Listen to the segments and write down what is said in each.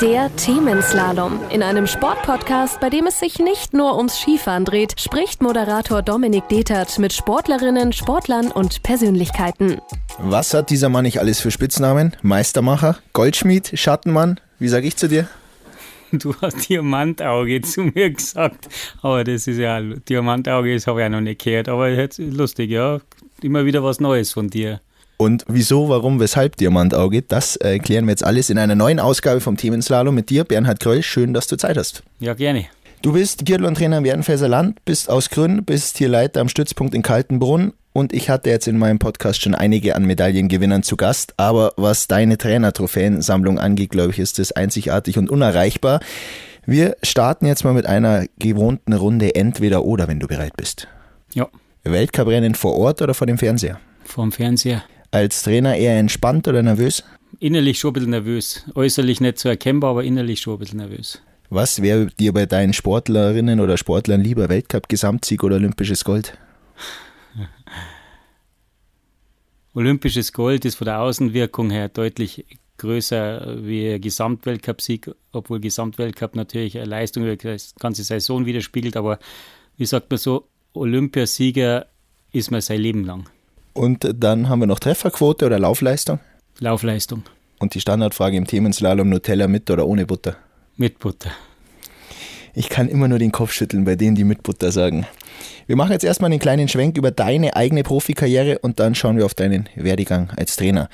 Der Themenslalom. In einem Sportpodcast, bei dem es sich nicht nur ums Skifahren dreht, spricht Moderator Dominik Detert mit Sportlerinnen, Sportlern und Persönlichkeiten. Was hat dieser Mann nicht alles für Spitznamen? Meistermacher, Goldschmied, Schattenmann? Wie sag ich zu dir? Du hast Diamantauge zu mir gesagt. Aber das ist ja, Diamantauge, das habe ich auch noch nicht gehört. Aber jetzt lustig, ja. Immer wieder was Neues von dir. Und wieso, warum, weshalb Diamantauge, das erklären wir jetzt alles in einer neuen Ausgabe vom Themenslalom mit dir, Bernhard Kröll. Schön, dass du Zeit hast. Ja, gerne. Du bist Biathlon-Trainer im Werdenfelser Land, bist aus Grün, bist hier Leiter am Stützpunkt in Kaltenbrunn und ich hatte jetzt in meinem Podcast schon einige an Medaillengewinnern zu Gast, aber was deine Trainer-Trophäensammlung angeht, glaube ich, ist das einzigartig und unerreichbar. Wir starten jetzt mal mit einer gewohnten Runde entweder oder, wenn du bereit bist. Ja. Weltcuprennen vor Ort oder vor dem Fernseher? Vor dem Fernseher als Trainer eher entspannt oder nervös? Innerlich schon ein bisschen nervös. Äußerlich nicht so erkennbar, aber innerlich schon ein bisschen nervös. Was wäre dir bei deinen Sportlerinnen oder Sportlern lieber? Weltcup-Gesamtsieg oder olympisches Gold? Olympisches Gold ist von der Außenwirkung her deutlich größer wie Gesamtweltcup-Sieg, obwohl Gesamtweltcup natürlich eine Leistung über die ganze Saison widerspiegelt. Aber wie sagt man so, Olympiasieger ist man sein Leben lang. Und dann haben wir noch Trefferquote oder Laufleistung? Laufleistung. Und die Standardfrage im Themenslalom Nutella mit oder ohne Butter? Mit Butter. Ich kann immer nur den Kopf schütteln bei denen, die mit Butter sagen. Wir machen jetzt erstmal einen kleinen Schwenk über deine eigene Profikarriere und dann schauen wir auf deinen Werdegang als Trainer.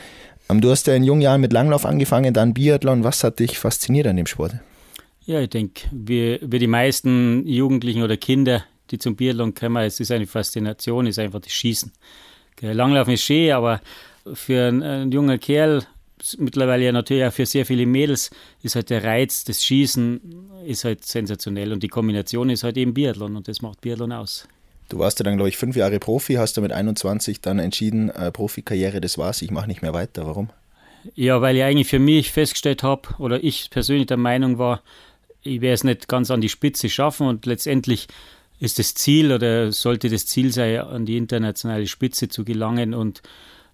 Ähm, du hast ja in jungen Jahren mit Langlauf angefangen, dann Biathlon. Was hat dich fasziniert an dem Sport? Ja, ich denke, wie, wie die meisten Jugendlichen oder Kinder, die zum Biathlon kommen, es ist eine Faszination, ist einfach das Schießen. Langlaufen ist schön, aber für einen, einen jungen Kerl, mittlerweile ja natürlich auch für sehr viele Mädels, ist halt der Reiz des Schießen ist halt sensationell und die Kombination ist halt eben Biathlon und das macht Biathlon aus. Du warst ja dann, glaube ich, fünf Jahre Profi, hast du mit 21 dann entschieden, äh, Profikarriere, das war's, ich mache nicht mehr weiter. Warum? Ja, weil ich eigentlich für mich festgestellt habe, oder ich persönlich der Meinung war, ich werde es nicht ganz an die Spitze schaffen und letztendlich ist das Ziel oder sollte das Ziel sein, an die internationale Spitze zu gelangen. Und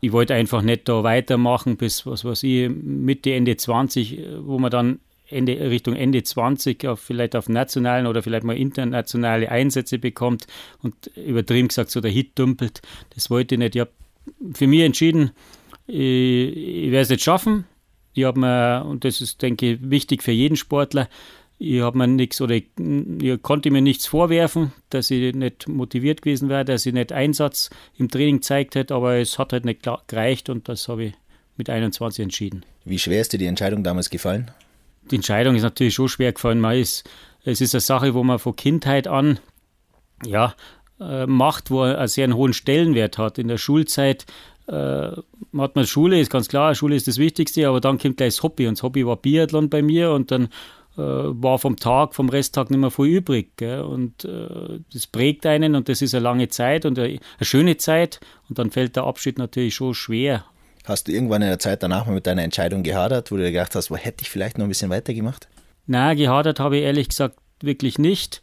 ich wollte einfach nicht da weitermachen bis, was weiß ich, Mitte, Ende 20, wo man dann Ende, Richtung Ende 20 auf, vielleicht auf nationalen oder vielleicht mal internationale Einsätze bekommt und übertrieben gesagt so der Hit dümpelt. Das wollte ich nicht. Ich habe für mich entschieden, ich, ich werde es nicht schaffen. Ich habe mir, und das ist, denke ich, wichtig für jeden Sportler, ich habe mir nichts oder ich, ich, konnte mir nichts vorwerfen, dass ich nicht motiviert gewesen wäre, dass ich nicht Einsatz im Training gezeigt hätte, aber es hat halt nicht gereicht und das habe ich mit 21 entschieden. Wie schwer ist dir die Entscheidung damals gefallen? Die Entscheidung ist natürlich schon schwer gefallen. Man ist, es ist eine Sache, wo man von Kindheit an ja, äh, macht, wo er einen sehr hohen Stellenwert hat. In der Schulzeit äh, hat man Schule, ist ganz klar, Schule ist das Wichtigste, aber dann kommt gleich das Hobby und das Hobby war Biathlon bei mir und dann war vom Tag, vom Resttag nicht mehr viel übrig. Gell? Und äh, das prägt einen und das ist eine lange Zeit und eine, eine, schöne Zeit. Und dann fällt der Abschied natürlich schon schwer. Hast du irgendwann in der Zeit danach mal mit deiner Entscheidung gehadert, wo du dir gedacht hast, wo hätte ich vielleicht noch ein bisschen weitergemacht? Nein, gehadert habe ich ehrlich gesagt wirklich nicht,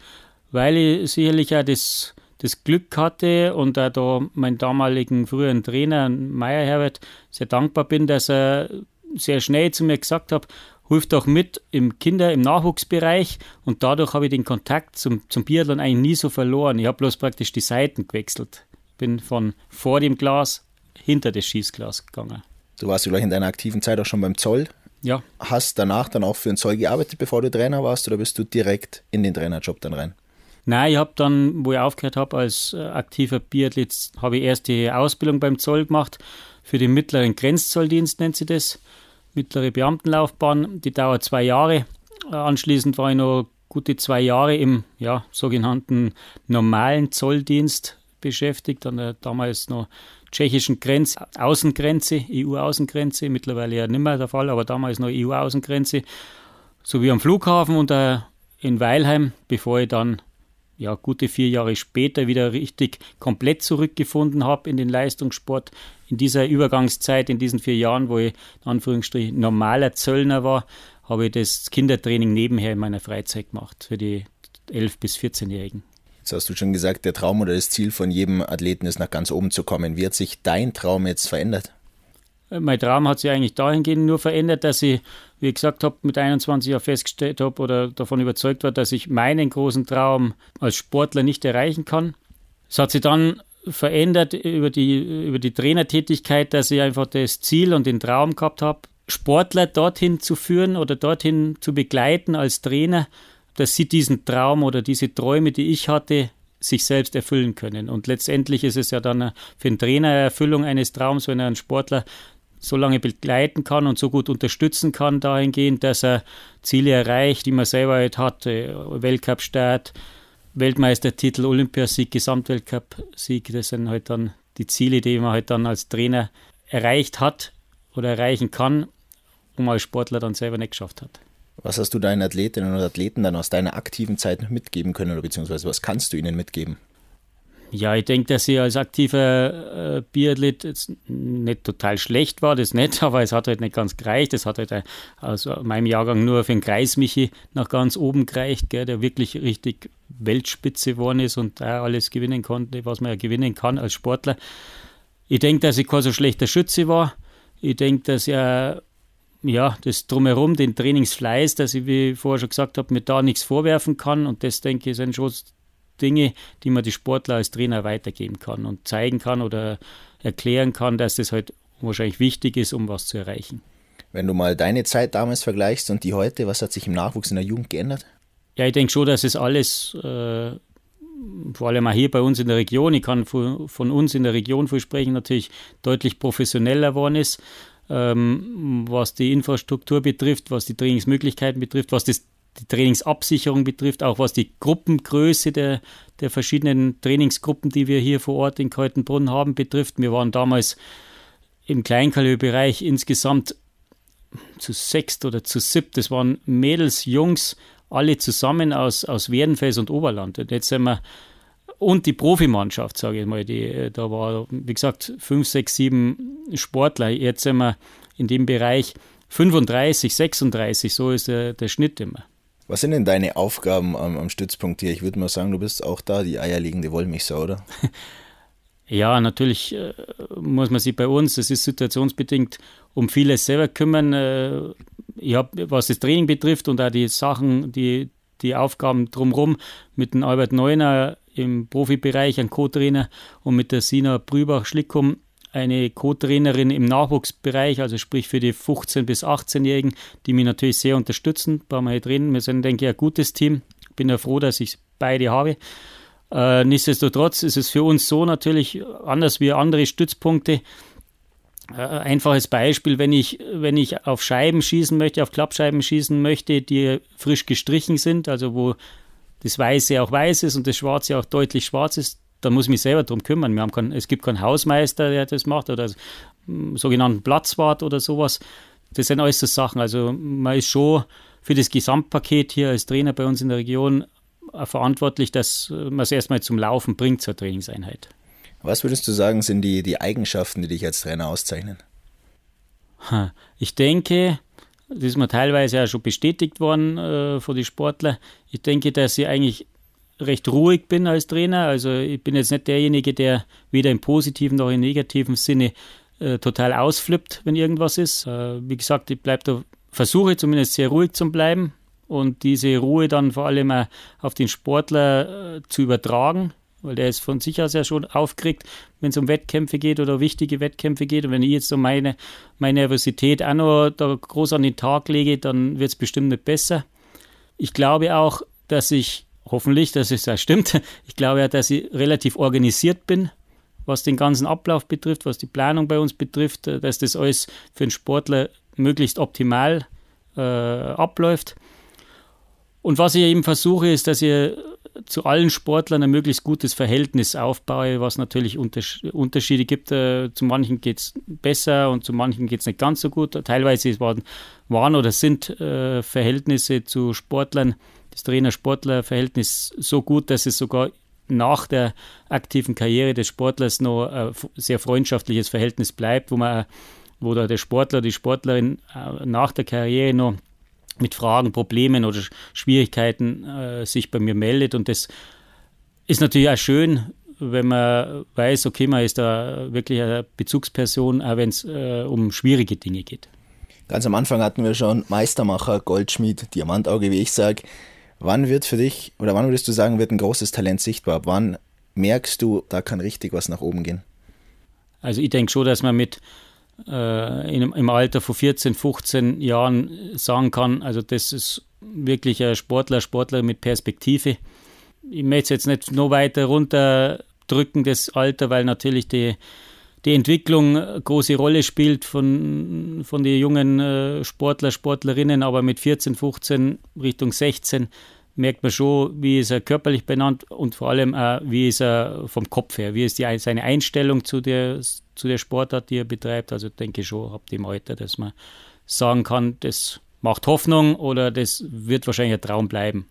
weil ich sicherlich auch das, das Glück hatte und auch da meinen damaligen früheren Trainer, Meier Herbert, sehr dankbar bin, dass er sehr schnell zu mir gesagt hat, hilft auch mit im Kinder-, im Nachwuchsbereich und dadurch habe ich den Kontakt zum, zum Biathlon eigentlich nie so verloren. Ich habe bloß praktisch die Seiten gewechselt. Bin von vor dem Glas hinter das Schießglas gegangen. Du warst gleich in deiner aktiven Zeit auch schon beim Zoll. Ja. Hast danach dann auch für den Zoll gearbeitet, bevor du Trainer warst, oder bist du direkt in den Trainerjob dann rein? Nein, ich habe dann, wo ich aufgehört habe als äh, aktiver Biathlet, habe ich erst die Ausbildung beim Zoll gemacht, für den mittleren Grenzzolldienst nennt sie das mittlere Beamtenlaufbahn, die dauert zwei Jahre. Anschließend war ich noch gute zwei Jahre im ja, sogenannten normalen Zolldienst beschäftigt, an der damals noch tschechischen Grenz Außengrenze, EU-Außengrenze, mittlerweile ja nicht mehr der Fall, aber damals noch EU-Außengrenze, sowie am Flughafen und äh, in Weilheim, bevor ich dann ja, gute vier Jahre später wieder richtig komplett zurückgefunden habe in den Leistungssport. In dieser Übergangszeit, in diesen vier Jahren, wo ich in Anführungsstrichen normaler Zöllner war, habe ich das Kindertraining nebenher in meiner Freizeit gemacht für die 11- bis 14-Jährigen. Jetzt hast du schon gesagt, der Traum oder das Ziel von jedem Athleten ist, nach ganz oben zu kommen. Wie hat sich dein Traum jetzt verändert? Mein Traum hat sich eigentlich dahingehend nur verändert, dass ich, wie ich gesagt habe, mit 21 Jahren festgestellt habe oder davon überzeugt war, dass ich meinen großen Traum als Sportler nicht erreichen kann. Es hat sich dann verändert über die, über die Trainertätigkeit, dass ich einfach das Ziel und den Traum gehabt habe, Sportler dorthin zu führen oder dorthin zu begleiten als Trainer, dass sie diesen Traum oder diese Träume, die ich hatte, sich selbst erfüllen können. Und letztendlich ist es ja dann für einen Trainer Erfüllung eines Traums, wenn er einen Sportler so lange begleiten kann und so gut unterstützen kann dahingehend, dass er Ziele erreicht, die man selber halt hat, Weltcup-Start, Weltmeistertitel, Olympiasieg, Gesamtweltcup-Sieg, das sind halt dann die Ziele, die man halt dann als Trainer erreicht hat oder erreichen kann, man als Sportler dann selber nicht geschafft hat. Was hast du deinen Athletinnen und Athleten dann aus deiner aktiven Zeit mitgeben können oder beziehungsweise was kannst du ihnen mitgeben? Ja, ich denke, dass ich als aktiver äh, Biathlet nicht total schlecht war, das nicht, aber es hat halt nicht ganz gereicht. Es hat halt äh, aus meinem Jahrgang nur für den Kreismichi nach ganz oben gereicht, gell, der wirklich richtig Weltspitze geworden ist und da alles gewinnen konnte, was man ja gewinnen kann als Sportler. Ich denke, dass ich kein so schlechter Schütze war. Ich denke, dass er ja, das drumherum, den Trainingsfleiß, dass ich, wie ich vorher schon gesagt habe, mir da nichts vorwerfen kann. Und das, denke ich, sind schon Dinge, die man die Sportler als Trainer weitergeben kann und zeigen kann oder erklären kann, dass das halt wahrscheinlich wichtig ist, um was zu erreichen. Wenn du mal deine Zeit damals vergleichst und die heute, was hat sich im Nachwuchs in der Jugend geändert? Ja, ich denke schon, dass es alles, äh, vor allem auch hier bei uns in der Region, ich kann von, von uns in der Region viel sprechen, natürlich deutlich professioneller geworden ist, ähm, was die Infrastruktur betrifft, was die Trainingsmöglichkeiten betrifft, was das die Trainingsabsicherung betrifft, auch was die Gruppengröße der, der verschiedenen Trainingsgruppen, die wir hier vor Ort in Kaltenbrunn haben, betrifft. Wir waren damals im Kleinkaliberbereich insgesamt zu sechst oder zu siebt. Das waren Mädels, Jungs, alle zusammen aus, aus Werdenfels und Oberland. Und jetzt sind wir, und die Profimannschaft, sage ich mal, die, da war, wie gesagt, fünf, sechs, sieben Sportler. Jetzt sind wir in dem Bereich 35, 36, so ist der, der Schnitt immer. Was sind denn deine Aufgaben am, am Stützpunkt hier? Ich würde mal sagen, du bist auch da die eierlegende Wollmilchsau, oder? Ja, natürlich äh, muss man sich bei uns, das ist situationsbedingt, um vieles selber kümmern. Äh, ich habe, was das Training betrifft und auch die Sachen, die, die Aufgaben drumherum mit dem Albert Neuner im Profibereich, ein Co-Trainer und mit der Sina Brübach-Schlickum eine Co-Trainerin im Nachwuchsbereich, also sprich für die 15- bis 18-Jährigen, die mich natürlich sehr unterstützen. Nicht reden. Wir sind, denke ich, ein gutes Team. Bin ja froh, dass ich beide habe. Äh, nichtsdestotrotz ist es für uns so natürlich anders wie andere Stützpunkte. Äh, einfaches Beispiel, wenn ich, wenn ich auf Scheiben schießen möchte, auf Klappscheiben schießen möchte, die frisch gestrichen sind, also wo das Weiße auch weiß ist und das Schwarze auch deutlich schwarz ist, da muss ich mich selber darum kümmern. Wir haben kein, es gibt keinen Hausmeister, der das macht oder sogenannten Platzwart oder sowas. Das sind alles so Sachen. Also man ist schon für das Gesamtpaket hier als Trainer bei uns in der Region verantwortlich, dass man es erstmal zum Laufen bringt zur Trainingseinheit. Was würdest du sagen, sind die, die Eigenschaften, die dich als Trainer auszeichnen? Ich denke, das ist mir teilweise ja schon bestätigt worden äh, von den Sportlern. Ich denke, dass sie eigentlich recht ruhig bin als Trainer. Also ich bin jetzt nicht derjenige, der weder im positiven noch im negativen Sinne äh, total ausflippt, wenn irgendwas ist. Äh, wie gesagt, ich bleibe da, versuche zumindest sehr ruhig zu bleiben und diese Ruhe dann vor allem auf den Sportler äh, zu übertragen, weil der ist von sich aus ja schon aufgeregt, wenn es um Wettkämpfe geht oder wichtige Wettkämpfe geht. Und wenn ich jetzt so meine, meine Nervosität auch noch da groß an den Tag lege, dann wird es bestimmt nicht besser. Ich glaube auch, dass ich hoffentlich, dass es ja stimmt. Ich glaube ja, dass ich relativ organisiert bin, was den ganzen Ablauf betrifft, was die Planung bei uns betrifft, äh, dass das alles für einen Sportler möglichst optimal äh, abläuft. Und was ich eben versuche, ist, dass ich zu allen Sportlern ein möglichst gutes Verhältnis aufbaue, was natürlich Unterschiede gibt. Äh, zu manchen geht es besser und zu manchen geht es nicht ganz so gut. Teilweise waren, waren oder sind äh, Verhältnisse zu Sportlern das Trainer-Sportler-Verhältnis so gut, dass es sogar nach der aktiven Karriere des Sportlers noch ein sehr freundschaftliches Verhältnis bleibt, wo man wo da der Sportler, die Sportlerin äh, nach der Karriere noch mit Fragen, Problemen oder Schwierigkeiten äh, sich bei mir meldet. Und das ist natürlich auch schön wenn man weiß, okay, man ist da wirklich eine Bezugsperson, auch wenn es äh, um schwierige Dinge geht. Ganz am Anfang hatten wir schon Meistermacher, Goldschmied, Diamantauge, wie ich sage. Wann wird für dich, oder wann würdest du sagen, wird ein großes Talent sichtbar? Wann merkst du, da kann richtig was nach oben gehen? Also ich denke schon, dass man mit äh, in, im Alter von 14, 15 Jahren sagen kann, also das ist wirklich ein Sportler, Sportler mit Perspektive. Ich möchte es jetzt nicht noch weiter runterdrücken, das Alter, weil natürlich die die Entwicklung eine große Rolle spielt von, von den jungen äh, Sportler, Sportlerinnen, aber mit 14, 15 Richtung 16 merkt man schon, wie ist er körperlich benannt und vor allem auch, wie ist er vom Kopf her, wie ist die, seine Einstellung zu der, zu der Sportart, die er betreibt. Also denke ich schon, ab dem Alter, dass man sagen kann, das macht Hoffnung oder das wird wahrscheinlich ein Traum bleiben.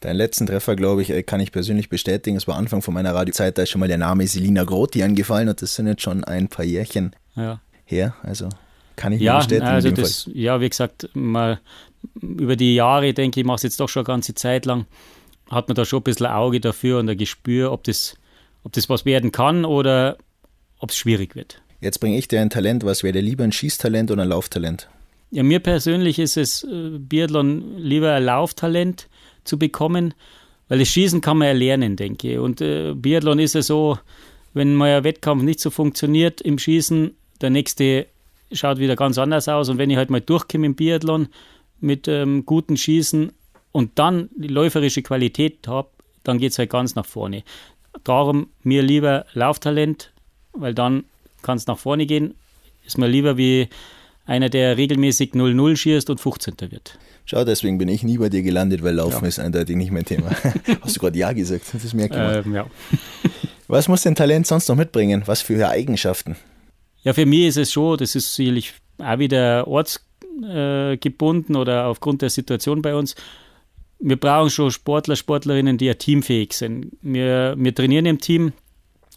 Deinen letzten Treffer, glaube ich, äh, kann ich persönlich bestätigen. Es war Anfang von meiner Radiozeit, da ist schon mal der Name Selina Grothi angefallen und das sind jetzt schon ein paar Jährchen ja. her. Also kann ich ja, bestätigen. Also das, ja, wie gesagt, mal über die Jahre, denke ich, mache es jetzt doch schon eine ganze Zeit lang, hat man da schon ein bisschen ein Auge dafür und ein Gespür, ob das, ob das was werden kann oder ob es schwierig wird. Jetzt bringe ich dir ein Talent. Was wäre dir lieber, ein Schießtalent oder ein Lauftalent? Ja, mir persönlich ist es äh, Biathlon lieber ein Lauftalent zu bekommen, weil das Schießen kann man erlernen, denke ich. Und äh, Biathlon ist ja so, wenn mal ein Wettkampf nicht so funktioniert im Schießen, der nächste schaut wieder ganz anders aus. Und wenn ich halt mal durchkomme im Biathlon mit ähm, guten Schießen und dann die läuferische Qualität habe, dann geht es halt ganz nach vorne. Darum mir lieber Lauftalent, weil dann kann es nach vorne gehen. Ist mir lieber wie einer, der regelmäßig 0-0 schießt und 15. wird. Schau, deswegen bin ich nie bei dir gelandet, weil Laufen ja. ist eindeutig nicht mein Thema. Hast du gerade Ja gesagt? Das merkt man. Ähm, ja. Was muss denn Talent sonst noch mitbringen? Was für Eigenschaften? Ja, für mich ist es schon, das ist sicherlich auch wieder ortsgebunden äh, oder aufgrund der Situation bei uns. Wir brauchen schon Sportler, Sportlerinnen, die ja teamfähig sind. Wir, wir trainieren im Team.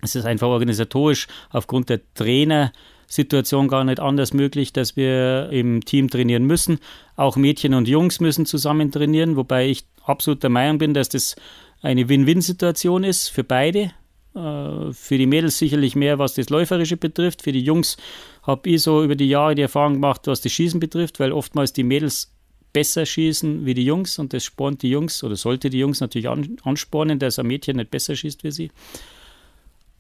Es ist einfach organisatorisch aufgrund der Trainer Situation gar nicht anders möglich, dass wir im Team trainieren müssen. Auch Mädchen und Jungs müssen zusammen trainieren, wobei ich absolut der Meinung bin, dass das eine Win-Win-Situation ist für beide. Äh, für die Mädels sicherlich mehr, was das Läuferische betrifft. Für die Jungs habe ich so über die Jahre die Erfahrung gemacht, was das Schießen betrifft, weil oftmals die Mädels besser schießen wie die Jungs und das spornt die Jungs oder sollte die Jungs natürlich anspornen, dass ein Mädchen nicht besser schießt wie sie.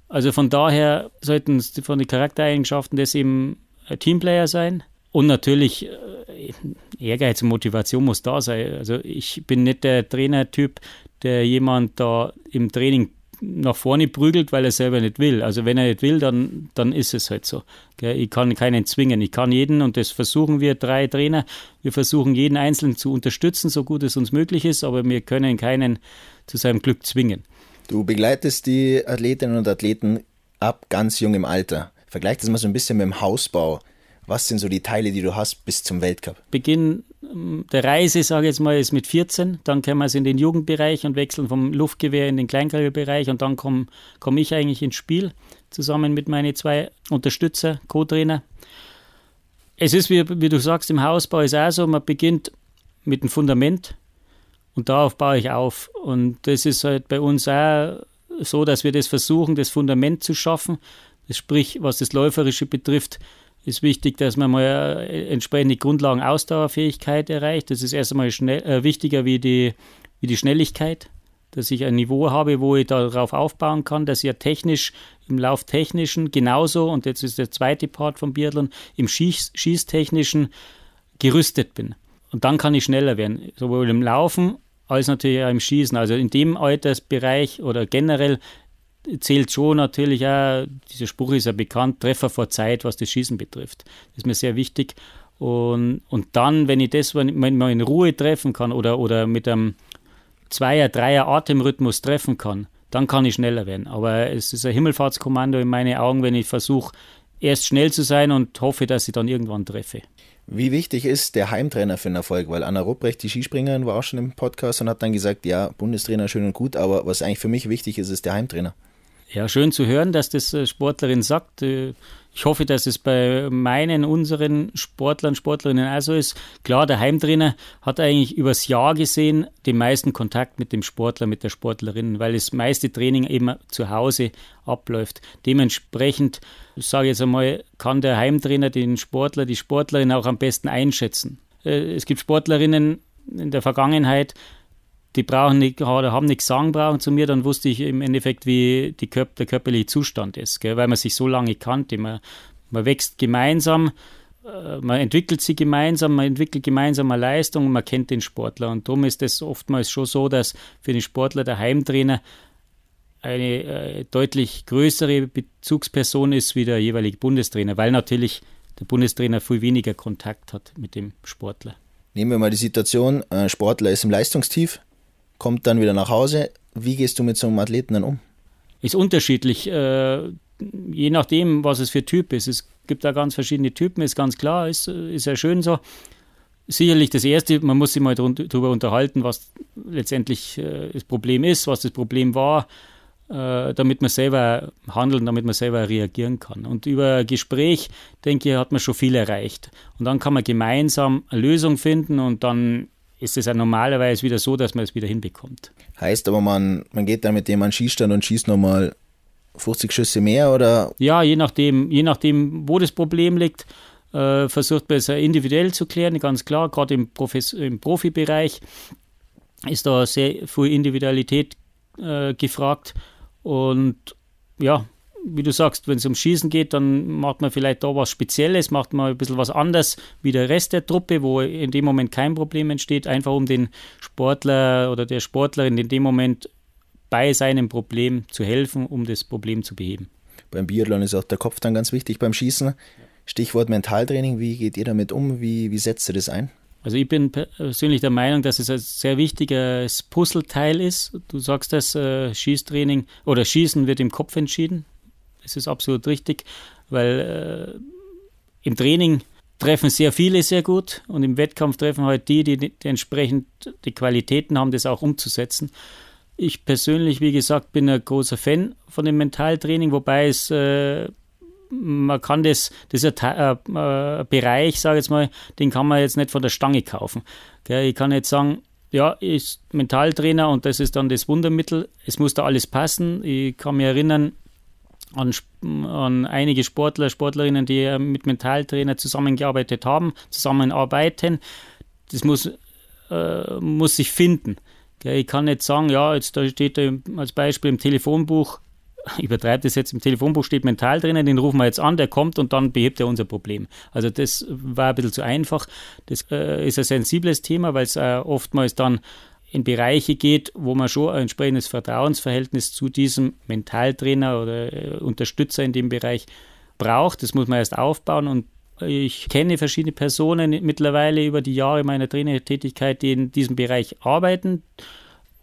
Also von daher sollten es von den Charaktereigenschaften das eben Teamplayer sein. Und natürlich äh, Ehrgeiz und Motivation muss da sein. Also ich bin nicht der Trainertyp, der jemand da im Training nach vorne prügelt, weil er selber nicht will. Also wenn er nicht will, dann, dann ist es halt so. Ich kann keinen zwingen. Ich kann jeden, und das versuchen wir drei Trainer, wir versuchen jeden Einzelnen zu unterstützen, so gut es uns möglich ist, aber wir können keinen zu seinem Glück zwingen. Du begleitest die Athletinnen und Athleten ab ganz jungem Alter. Vergleich das mal so ein bisschen mit dem Hausbau. Was sind so die Teile, die du hast bis zum Weltcup? Beginn ähm, der Reise, sage ich jetzt mal, ist mit 14. Dann kommen wir in den Jugendbereich und wechseln vom Luftgewehr in den Kleinkaliberbereich und dann komme komm ich eigentlich ins Spiel zusammen mit meinen zwei Unterstützer, Co-Trainer. Es ist, wie, wie du sagst, im Hausbau ist auch so, man beginnt mit dem Fundament und darauf baue ich auf. Und das ist halt bei uns auch so, dass wir das versuchen, das Fundament zu schaffen. Das sprich, was das Läuferische betrifft, ist wichtig, dass man mal entsprechende Grundlagen Ausdauerfähigkeit erreicht. Das ist erst einmal schnell, äh, wichtiger wie die, wie die Schnelligkeit, dass ich ein Niveau habe, wo ich darauf aufbauen kann, dass ich ja technisch im Lauftechnischen genauso, und jetzt ist der zweite Part vom Biathlon, im Schieß, Schießtechnischen gerüstet bin. Und dann kann ich schneller werden, sowohl im Laufen als natürlich auch im Schießen. Also in dem Altersbereich oder generell zählt schon natürlich auch, dieser Spruch ist ja bekannt, Treffer vor Zeit, was das Schießen betrifft. Das ist mir sehr wichtig. Und, und dann, wenn ich das wenn man in Ruhe treffen kann oder, oder mit einem Zweier-, Dreier Atemrhythmus treffen kann, dann kann ich schneller werden. Aber es ist ein Himmelfahrtskommando in meinen Augen, wenn ich versuche, erst schnell zu sein und hoffe, dass ich dann irgendwann treffe. Wie wichtig ist der Heimtrainer für den Erfolg? Weil Anna Rupprecht, die Skispringerin, war auch schon im Podcast und hat dann gesagt, ja, Bundestrainer schön und gut, aber was eigentlich für mich wichtig ist, ist der Heimtrainer. Ja, schön zu hören, dass das äh, Sportlerin sagt. Ich hoffe, dass es bei meinen, unseren Sportlern, Sportlerinnen auch so ist. Klar, der Heimtrainer hat eigentlich übers Jahr gesehen den meisten Kontakt mit dem Sportler, mit der Sportlerin, weil das meiste Training eben zu Hause abläuft. Dementsprechend, sage ich jetzt einmal, kann der Heimtrainer den Sportler, die Sportlerin auch am besten einschätzen. Äh, es gibt Sportlerinnen in der Vergangenheit, die brauchen nicht, haben nichts sagen brauchen zu mir, dann wusste ich im Endeffekt, wie Körp der körperliche Zustand ist, gell? weil man sich so lange kannte. Man, man wächst gemeinsam, äh, man entwickelt sich gemeinsam, man entwickelt gemeinsam eine Leistung und man kennt den Sportler. Und darum ist es oftmals schon so, dass für den Sportler der Heimtrainer eine äh, deutlich größere Bezugsperson ist wie der jeweilige Bundestrainer, weil natürlich der Bundestrainer viel weniger Kontakt hat mit dem Sportler. Nehmen wir mal die Situation, ein Sportler ist im Leistungstief, kommt dann wieder nach Hause. Wie gehst du mit so einem Athleten dann um? Ist unterschiedlich, äh, je nachdem, was es für Typ ist. Es gibt da ganz verschiedene Typen, ist ganz klar, ist, ist ja schön so. Sicherlich das Erste, man muss sich mal darüber unterhalten, was letztendlich äh, das Problem ist, was das Problem war, äh, damit man selber handeln, damit man selber reagieren kann. Und über Gespräch, denke ich, hat man schon viel erreicht. Und dann kann man gemeinsam eine Lösung finden und dann ist es ja normalerweise wieder so, dass man es wieder hinbekommt. Heißt aber, man, man geht dann mit dem an Schießstand und schießt nochmal 50 Schüsse mehr oder? Ja, je nachdem, je nachdem, wo das Problem liegt, äh, versucht man es individuell zu klären, ganz klar. Gerade im, im Profibereich ist da sehr viel Individualität äh, gefragt. Und ja, wie du sagst, wenn es um Schießen geht, dann macht man vielleicht da was Spezielles, macht man ein bisschen was anders wie der Rest der Truppe, wo in dem Moment kein Problem entsteht, einfach um den Sportler oder der Sportlerin in dem Moment bei seinem Problem zu helfen, um das Problem zu beheben. Beim Biathlon ist auch der Kopf dann ganz wichtig beim Schießen. Stichwort Mentaltraining, wie geht ihr damit um? Wie, wie setzt ihr das ein? Also ich bin persönlich der Meinung, dass es ein sehr wichtiges Puzzleteil ist. Du sagst das, äh, Schießtraining oder Schießen wird im Kopf entschieden. Das ist absolut richtig, weil äh, im Training treffen sehr viele sehr gut und im Wettkampf treffen halt die, die, die entsprechend die Qualitäten haben, das auch umzusetzen. Ich persönlich, wie gesagt, bin ein großer Fan von dem Mentaltraining, wobei es äh, man kann das, das ist ein, äh, äh, Bereich, sage ich jetzt mal, den kann man jetzt nicht von der Stange kaufen. Gell? Ich kann jetzt sagen, ja, ich bin Mentaltrainer und das ist dann das Wundermittel. Es muss da alles passen. Ich kann mich erinnern, an, an einige Sportler, Sportlerinnen, die mit Mentaltrainer zusammengearbeitet haben, zusammenarbeiten. Das muss, äh, muss sich finden. Ich kann nicht sagen, ja, jetzt da steht da als Beispiel im Telefonbuch, übertreibt es jetzt, im Telefonbuch steht mental drinnen, den rufen wir jetzt an, der kommt und dann behebt er unser Problem. Also das war ein bisschen zu einfach. Das äh, ist ein sensibles Thema, weil es äh, oftmals dann in Bereiche geht, wo man schon ein entsprechendes Vertrauensverhältnis zu diesem Mentaltrainer oder äh, Unterstützer in dem Bereich braucht. Das muss man erst aufbauen und ich kenne verschiedene Personen mittlerweile über die Jahre meiner Trainertätigkeit, die in diesem Bereich arbeiten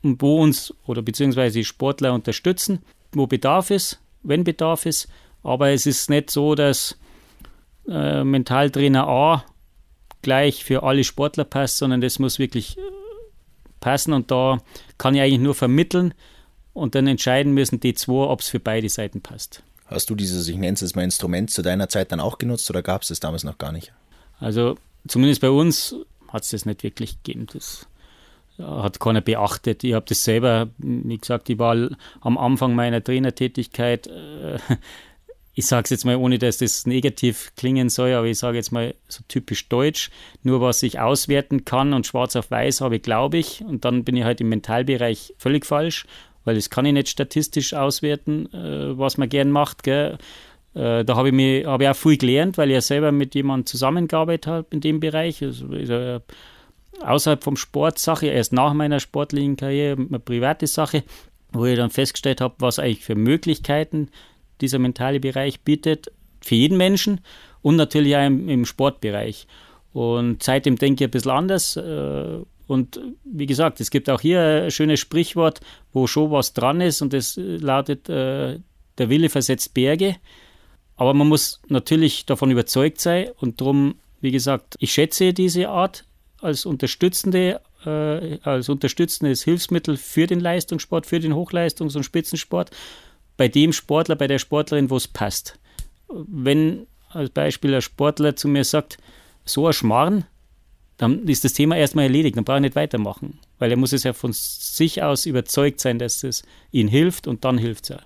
und wo uns oder beziehungsweise Sportler unterstützen, wo Bedarf ist, wenn Bedarf ist. Aber es ist nicht so, dass äh, Mentaltrainer A gleich für alle Sportler passt, sondern das muss wirklich passen und da kann ich eigentlich nur vermitteln und dann entscheiden müssen die zwei, ob es für beide Seiten passt. Hast du dieses, ich nenne es jetzt mal Instrument, zu deiner Zeit dann auch genutzt oder gab es das damals noch gar nicht? Also zumindest bei uns hat es das nicht wirklich gegeben. Das hat keiner beachtet. Ich habe das selber, wie gesagt, ich war am Anfang meiner Trainertätigkeit äh, ich sage es jetzt mal, ohne dass das negativ klingen soll, aber ich sage jetzt mal so typisch deutsch, nur was ich auswerten kann und schwarz auf weiß habe, glaube ich. Und dann bin ich halt im Mentalbereich völlig falsch, weil das kann ich nicht statistisch auswerten, äh, was man gern macht. Gell. Äh, da habe ich, mir, hab ich auch viel gelernt, weil ich ja selber mit jemandem zusammengearbeitet habe in dem Bereich. Also außerhalb vom Sport Sache, erst nach meiner sportlichen Karriere, eine private Sache, wo ich dann festgestellt habe, was eigentlich für Möglichkeiten dieser mentale Bereich bietet, für jeden Menschen und natürlich auch im, im Sportbereich. Und seitdem denke ich ein bisschen anders. Äh, und wie gesagt, es gibt auch hier ein schönes Sprichwort, wo schon was dran ist und das lautet, äh, der Wille versetzt Berge. Aber man muss natürlich davon überzeugt sein und darum, wie gesagt, ich schätze diese Art als unterstützende, äh, als unterstützendes Hilfsmittel für den Leistungssport, für den Hochleistungs- und Spitzensport bei dem Sportler, bei der Sportlerin, wo es passt. Wenn als Beispiel ein Sportler zu mir sagt, so ein Schmarrn, dann ist das Thema erstmal erledigt, dann brauche ich nicht weitermachen. Weil er muss es ja von sich aus überzeugt sein, dass es ihm hilft und dann hilft es auch.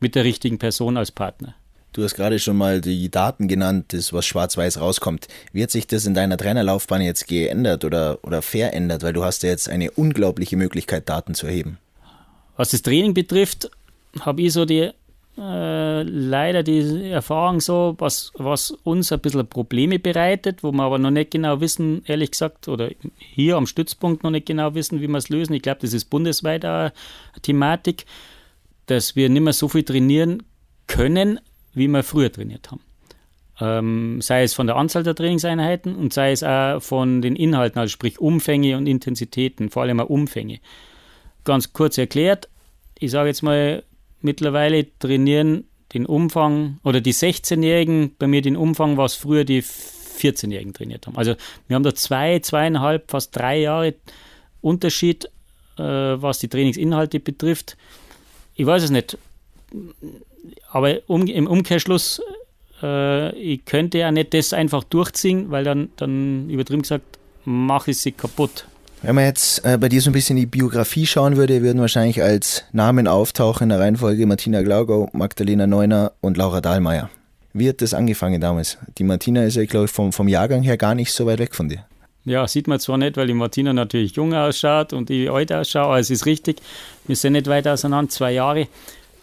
Mit der richtigen Person als Partner. Du hast gerade schon mal die Daten genannt, das, was schwarz-weiß rauskommt. Wie hat sich das in deiner Trainerlaufbahn jetzt geändert oder, oder verändert? Weil du hast ja jetzt eine unglaubliche Möglichkeit, Daten zu erheben. Was das Training betrifft, habe ich so die äh, leider die Erfahrung so, was, was uns ein bisschen Probleme bereitet, wo wir aber noch nicht genau wissen, ehrlich gesagt, oder hier am Stützpunkt noch nicht genau wissen, wie wir es lösen. Ich glaube, das ist bundesweit eine Thematik, dass wir nicht mehr so viel trainieren können, wie wir früher trainiert haben. Ähm, sei es von der Anzahl der Trainingseinheiten und sei es auch von den Inhalten, also sprich Umfänge und Intensitäten, vor allem auch Umfänge. Ganz kurz erklärt, ich sage jetzt mal, mittlerweile trainieren den Umfang oder die 16-Jährigen bei mir den Umfang, was früher die 14-Jährigen trainiert haben. Also wir haben da zwei, zweieinhalb, fast drei Jahre Unterschied, äh, was die Trainingsinhalte betrifft. Ich weiß es nicht aber um, im Umkehrschluss, äh, ich könnte ja nicht das einfach durchziehen, weil dann, dann übertrieben gesagt, mache ich sie kaputt. Wenn man jetzt äh, bei dir so ein bisschen die Biografie schauen würde, würden wahrscheinlich als Namen auftauchen in der Reihenfolge Martina Glaugau, Magdalena Neuner und Laura Dahlmeier. Wie hat das angefangen damals? Die Martina ist ja, glaube ich, vom, vom Jahrgang her gar nicht so weit weg von dir. Ja, sieht man zwar nicht, weil die Martina natürlich jung ausschaut und ich alt ausschaue, aber es ist richtig. Wir sind nicht weit auseinander, zwei Jahre.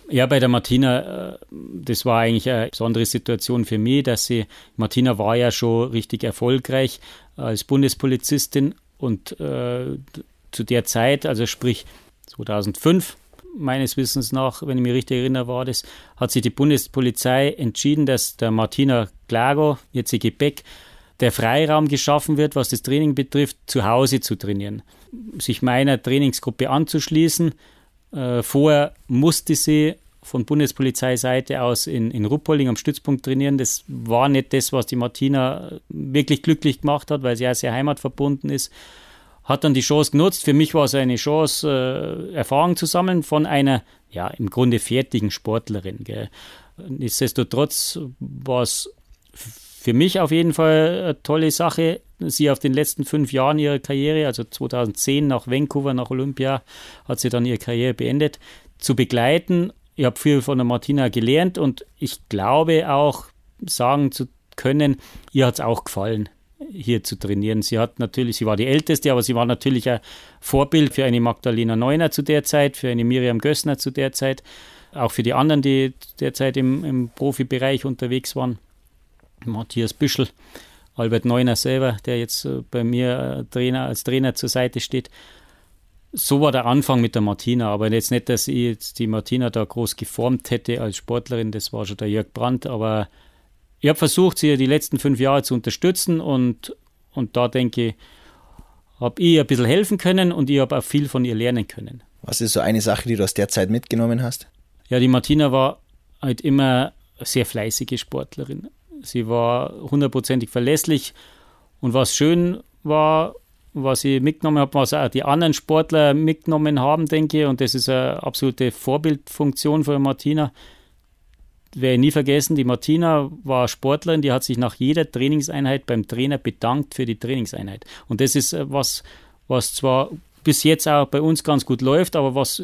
Ja, bei der Martina, äh, das war eigentlich eine besondere Situation für mich, dass sie, Martina war ja schon richtig erfolgreich als Bundespolizistin und äh, zu der Zeit, also sprich 2005, meines Wissens nach, wenn ich mich richtig erinnere, war das, hat sich die Bundespolizei entschieden, dass der Martina Klago, jetzige Beck, der Freiraum geschaffen wird, was das Training betrifft, zu Hause zu trainieren. Sich meiner Trainingsgruppe anzuschließen, äh, vorher musste sie von Bundespolizeiseite aus in, in Ruppolding am Stützpunkt trainieren. Das war nicht das, was die Martina wirklich glücklich gemacht hat, weil sie ja sehr heimatverbunden ist. Hat dann die Chance genutzt. Für mich war es eine Chance, äh, Erfahrung zu sammeln von einer, ja, im Grunde fertigen Sportlerin. Gell. Nichtsdestotrotz war es für mich auf jeden Fall eine tolle Sache, sie auf den letzten fünf Jahren ihrer Karriere, also 2010 nach Vancouver, nach Olympia, hat sie dann ihre Karriere beendet, zu begleiten. Ich habe viel von der Martina gelernt und ich glaube auch sagen zu können, ihr hat es auch gefallen, hier zu trainieren. Sie hat natürlich, sie war die Älteste, aber sie war natürlich ein Vorbild für eine Magdalena Neuner zu der Zeit, für eine Miriam Gössner zu der Zeit, auch für die anderen, die derzeit im, im Profibereich unterwegs waren. Matthias Büschel, Albert Neuner selber, der jetzt äh, bei mir äh, Trainer, als Trainer zur Seite steht. So war der Anfang mit der Martina, aber jetzt nicht, dass ich jetzt die Martina da groß geformt hätte als Sportlerin, das war schon der Jörg Brandt, aber ich habe versucht, sie die letzten fünf Jahre zu unterstützen und, und da denke ich, habe ich ein bisschen helfen können und ich habe auch viel von ihr lernen können. Was ist so eine Sache, die du aus der Zeit mitgenommen hast? Ja, die Martina war halt immer eine sehr fleißige Sportlerin. Sie war hundertprozentig verlässlich. Und was schön war, was ich mitgenommen habe, was auch die anderen Sportler mitgenommen haben, denke ich, und das ist eine absolute Vorbildfunktion für Martina. Werde ich nie vergessen, die Martina war Sportlerin, die hat sich nach jeder Trainingseinheit beim Trainer bedankt für die Trainingseinheit. Und das ist äh, was, was zwar bis jetzt auch bei uns ganz gut läuft, aber was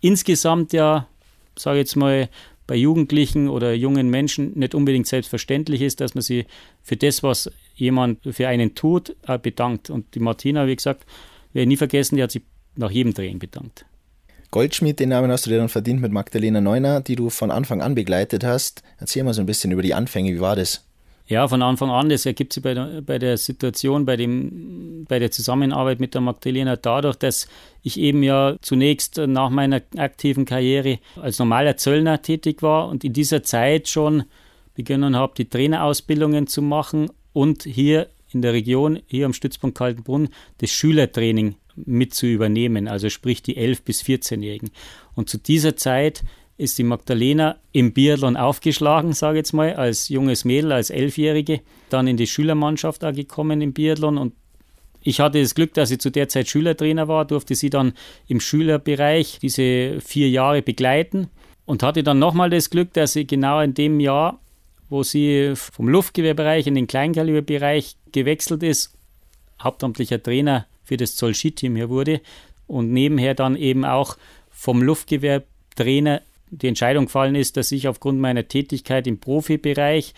insgesamt ja, sage ich jetzt mal, bei Jugendlichen oder jungen Menschen nicht unbedingt selbstverständlich ist, dass man sie für das, was jemand für einen tut, bedankt. Und die Martina, wie gesagt, werde ich nie vergessen, die hat sich nach jedem Training bedankt. Goldschmied, den Namen hast du dir dann verdient mit Magdalena Neuner, die du von Anfang an begleitet hast. Erzähl mal so ein bisschen über die Anfänge, wie war das? Ja, von Anfang an, das ergibt sich bei der, bei der Situation, bei, dem, bei der Zusammenarbeit mit der Magdalena dadurch, dass ich eben ja zunächst nach meiner aktiven Karriere als normaler Zöllner tätig war und in dieser Zeit schon begonnen habe, die Trainerausbildungen zu machen und hier in der Region, hier am Stützpunkt Kaltenbrunn, das Schülertraining mit zu übernehmen, also sprich die 11- bis 14-Jährigen. Und zu dieser Zeit ist die Magdalena im Biathlon aufgeschlagen, sage ich jetzt mal, als junges Mädel, als Elfjährige, dann in die Schülermannschaft auch gekommen im Biathlon. Und ich hatte das Glück, dass ich zu der Zeit Schülertrainer war, durfte sie dann im Schülerbereich diese vier Jahre begleiten Und hatte dann nochmal das Glück, dass sie genau in dem Jahr, wo sie vom Luftgewehrbereich in den Kleinkaliberbereich gewechselt ist, hauptamtlicher Trainer für das Zoll-Ski-Team hier wurde und nebenher dann eben auch vom Luftgewehrtrainer die Entscheidung gefallen ist, dass ich aufgrund meiner Tätigkeit im Profibereich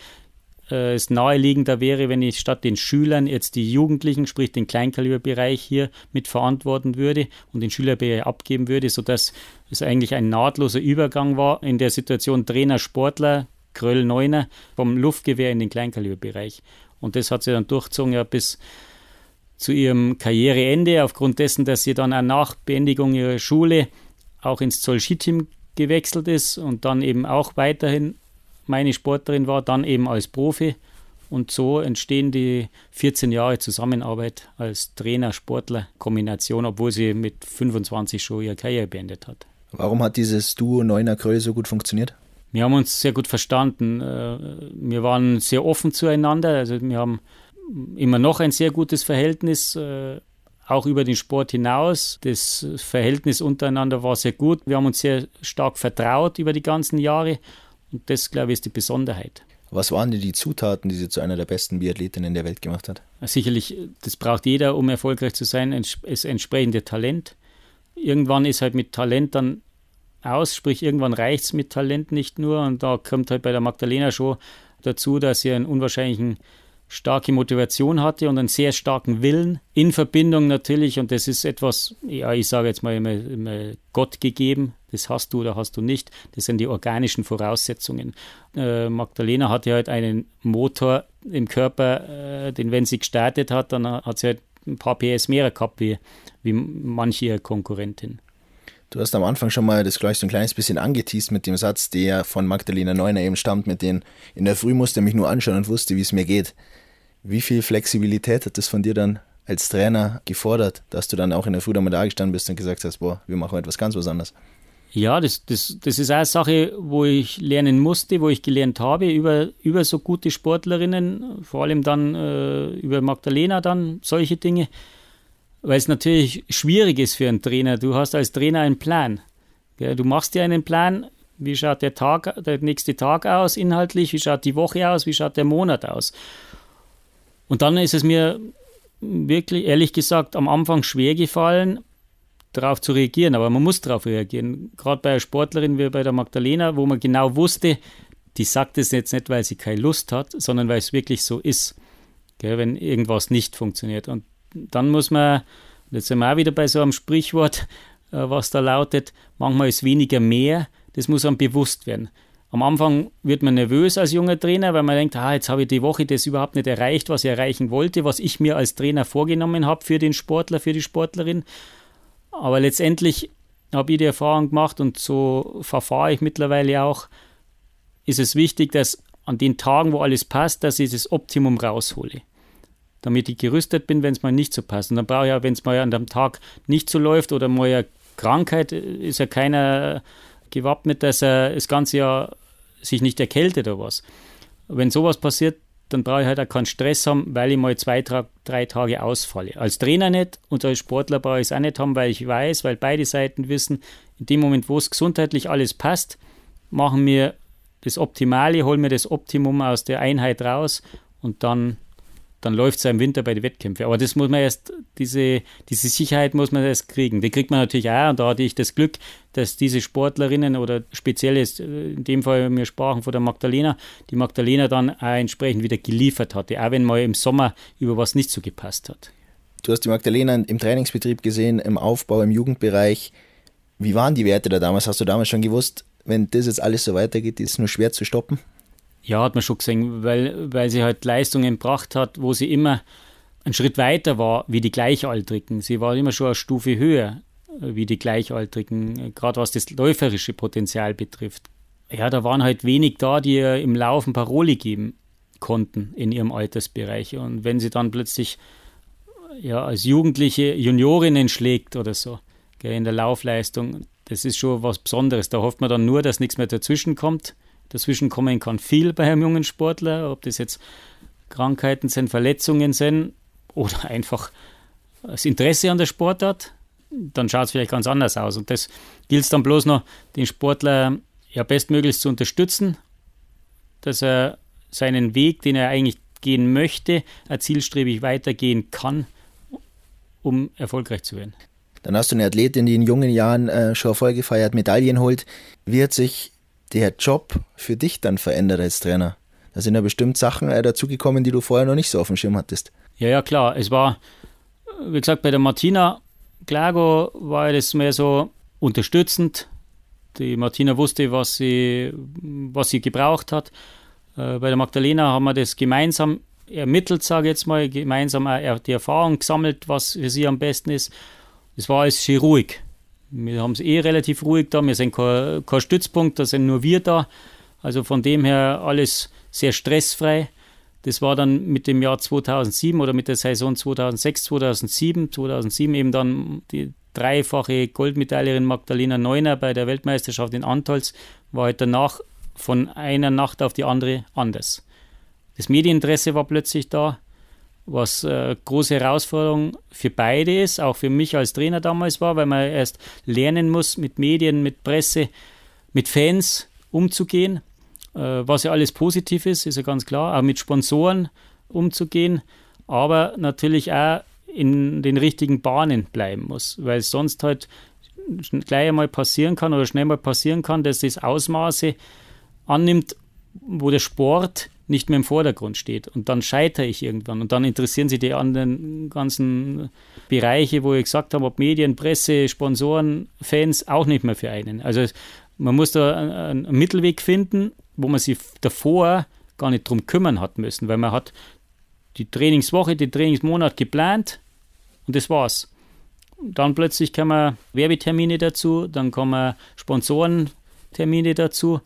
äh, es naheliegender wäre, wenn ich statt den Schülern jetzt die Jugendlichen, sprich den Kleinkaliberbereich hier mit verantworten würde und den Schülerbereich abgeben würde, sodass es eigentlich ein nahtloser Übergang war in der Situation Trainer, Sportler, Kröll, Neuner vom Luftgewehr in den Kleinkaliberbereich. Und das hat sie dann durchgezogen ja bis zu ihrem Karriereende, aufgrund dessen, dass sie dann auch nach Beendigung ihrer Schule auch ins Zoll-Ski-Team gewechselt ist und dann eben auch weiterhin meine Sportlerin war, dann eben als Profi. Und so entstehen die 14 Jahre Zusammenarbeit als Trainer-Sportler-Kombination, obwohl sie mit 25 schon ihre Karriere beendet hat. Warum hat dieses Duo Neuner Kröll so gut funktioniert? Wir haben uns sehr gut verstanden. Äh, wir waren sehr offen zueinander. Also wir haben immer noch ein sehr gutes Verhältnis, äh, auch über den Sport hinaus. Das Verhältnis untereinander war sehr gut. Wir haben uns sehr stark vertraut über die ganzen Jahre und das, glaube ich, ist die Besonderheit. Was waren denn die Zutaten, die sie zu einer der besten Biathletinnen der Welt gemacht hat? Sicherlich, das braucht jeder, um erfolgreich zu sein, das entsprechende Talent. Irgendwann ist halt mit Talent dann aus, sprich irgendwann reicht es mit Talent nicht nur. Und da kommt halt bei der Magdalena schon dazu, dass sie einen unwahrscheinlichen starke Motivation hatte und einen sehr starken Willen in Verbindung natürlich, und das ist etwas, ja, ich sage jetzt mal immer, immer Gott gegeben, das hast du oder hast du nicht, das sind die organischen Voraussetzungen. Äh, Magdalena hatte halt einen Motor im Körper, äh, den wenn sie gestartet hat, dann hat sie halt ein paar PS mehr gehabt wie, wie manche ihrer Konkurrentin. Du hast am Anfang schon mal das gleich so ein kleines bisschen angeteased mit dem Satz, der von Magdalena Neuner eben stammt, mit dem in der Früh musste er mich nur anschauen und wusste, wie es mir geht. Wie viel Flexibilität hat das von dir dann als Trainer gefordert, dass du dann auch in der Früh einmal da gestanden bist und gesagt hast, boah, wir machen etwas ganz was anderes? Ja, das, das, das ist eine Sache, wo ich lernen musste, wo ich gelernt habe über, über so gute Sportlerinnen, vor allem dann äh, über Magdalena dann solche Dinge, weil es natürlich schwierig ist für einen Trainer. Du hast als Trainer einen Plan. Ja, du machst dir einen Plan, wie schaut der Tag, der nächste Tag aus inhaltlich, wie schaut die Woche aus, wie schaut der Monat aus. Und dann ist es mir wirklich, ehrlich gesagt, am Anfang schwer gefallen, darauf zu reagieren. Aber man muss darauf reagieren. Gerade bei einer Sportlerin wie bei der Magdalena, wo man genau wusste, die sagt es jetzt nicht, weil sie keine Lust hat, sondern weil es wirklich so ist, gell, wenn irgendwas nicht funktioniert. Und dann muss man, jetzt sind wir auch wieder bei so einem Sprichwort, äh, was da lautet, manchmal ist weniger mehr, das muss einem bewusst werden. Am Anfang wird man nervös als junger Trainer, weil man denkt, ah, jetzt habe ich die Woche das überhaupt nicht erreicht, was ich erreichen wollte, was ich mir als Trainer vorgenommen habe für den Sportler, für die Sportlerin. Aber letztendlich habe ich die Erfahrung gemacht und so verfahre ich mittlerweile auch, ist es wichtig, dass an den Tagen, wo alles passt, dass ich das Optimum raushole. Damit ich gerüstet bin, wenn es mal nicht so passt. Und dann brauche ich ja, wenn es mal an dem Tag nicht so läuft oder mal eine Krankheit, ist ja keiner gewappnet, dass er das ganze Jahr sich nicht erkältet oder was. Wenn sowas passiert, dann brauche ich halt auch keinen Stress haben, weil ich mal zwei, drei Tage ausfalle. Als Trainer nicht und als Sportler brauche ich es auch nicht haben, weil ich weiß, weil beide Seiten wissen, in dem Moment, wo es gesundheitlich alles passt, machen wir das Optimale, holen wir das Optimum aus der Einheit raus und dann dann läuft es ja im Winter bei den Wettkämpfen. Aber das muss man erst, diese, diese Sicherheit muss man erst kriegen. Die kriegt man natürlich auch. Und da hatte ich das Glück, dass diese Sportlerinnen oder speziell ist, äh, in dem Fall, wir sprachen von der Magdalena, die Magdalena dann auch entsprechend wieder geliefert hatte, auch wenn mal im Sommer über was nicht so gepasst hat. Du hast die Magdalena im Trainingsbetrieb gesehen, im Aufbau, im Jugendbereich. Wie waren die Werte da damals? Hast du damals schon gewusst, wenn das jetzt alles so weitergeht, ist es nur schwer zu stoppen? Ja, hat man schon gesehen, weil, weil sie halt Leistungen gebracht hat, wo sie immer einen Schritt weiter war wie die Gleichaltrigen. Sie war immer schon eine Stufe höher äh, wie die Gleichaltrigen, äh, gerade was das läuferische Potenzial betrifft. Ja, da waren halt wenig da, die ihr im Laufen Paroli geben konnten in ihrem Altersbereich. Und wenn sie dann plötzlich ja, als Jugendliche Juniorinnen schlägt oder so gell, in der Laufleistung, das ist schon was Besonderes. Da hofft man dann nur, dass nichts mehr dazwischen kommt dazwischen kommen kann viel bei einem jungen Sportler, ob das jetzt Krankheiten sind, Verletzungen sind oder einfach das Interesse an der Sportart, dann schaut es vielleicht ganz anders aus. Und das gilt dann bloß noch, den Sportler ja, bestmöglichst zu unterstützen, dass er seinen Weg, den er eigentlich gehen möchte, zielstrebig weitergehen kann, um erfolgreich zu werden. Dann hast du eine Athletin, die in jungen Jahren äh, schon Erfolge feiert, Medaillen holt. Wie hat sich der Job für dich dann verändert als Trainer? Da sind ja bestimmt Sachen äh, dazugekommen, die du vorher noch nicht so auf dem Schirm hattest. Ja, ja, klar. Es war, wie gesagt, bei der Martina Klago war das mehr so unterstützend. Die Martina wusste, was sie, was sie gebraucht hat. Äh, bei der Magdalena haben wir das gemeinsam ermittelt, sage ich jetzt mal, gemeinsam die Erfahrung gesammelt, was für sie am besten ist. Es war alles schön ruhig. Wir haben es eh relativ ruhig da, wir sind kein, kein Stützpunkt, da sind nur wir da. Also von dem her alles sehr stressfrei. Das war dann mit dem Jahr 2007 oder mit der Saison 2006, 2007, 2007 eben dann die dreifache Goldmedaillerin Magdalena Neuner bei der Weltmeisterschaft in Antolz, war halt danach von einer Nacht auf die andere anders. Das Medieninteresse war plötzlich da, was äh, große Herausforderung für beide ist, auch für mich als Trainer damals war, weil man erst lernen muss, mit Medien, mit Presse, mit Fans umzugehen äh, was ja alles positiv ist, ist ja ganz klar, auch mit Sponsoren umzugehen, aber natürlich auch in den richtigen Bahnen bleiben muss, weil es sonst halt gleich einmal passieren kann oder schnell mal passieren kann, dass das Ausmaße annimmt, wo der Sport nicht mehr im Vordergrund steht. Und dann scheitere ich irgendwann. Und dann interessieren sich die anderen ganzen Bereiche, wo ich gesagt habe, ob Medien, Presse, Sponsoren, Fans auch nicht mehr für einen. Also man muss da einen Mittelweg finden wo man sich davor gar nicht drum kümmern hat müssen, weil man hat die Trainingswoche, den Trainingsmonat geplant und das war's. Dann plötzlich kommen Werbetermine dazu, dann kommen Sponsorentermine dazu.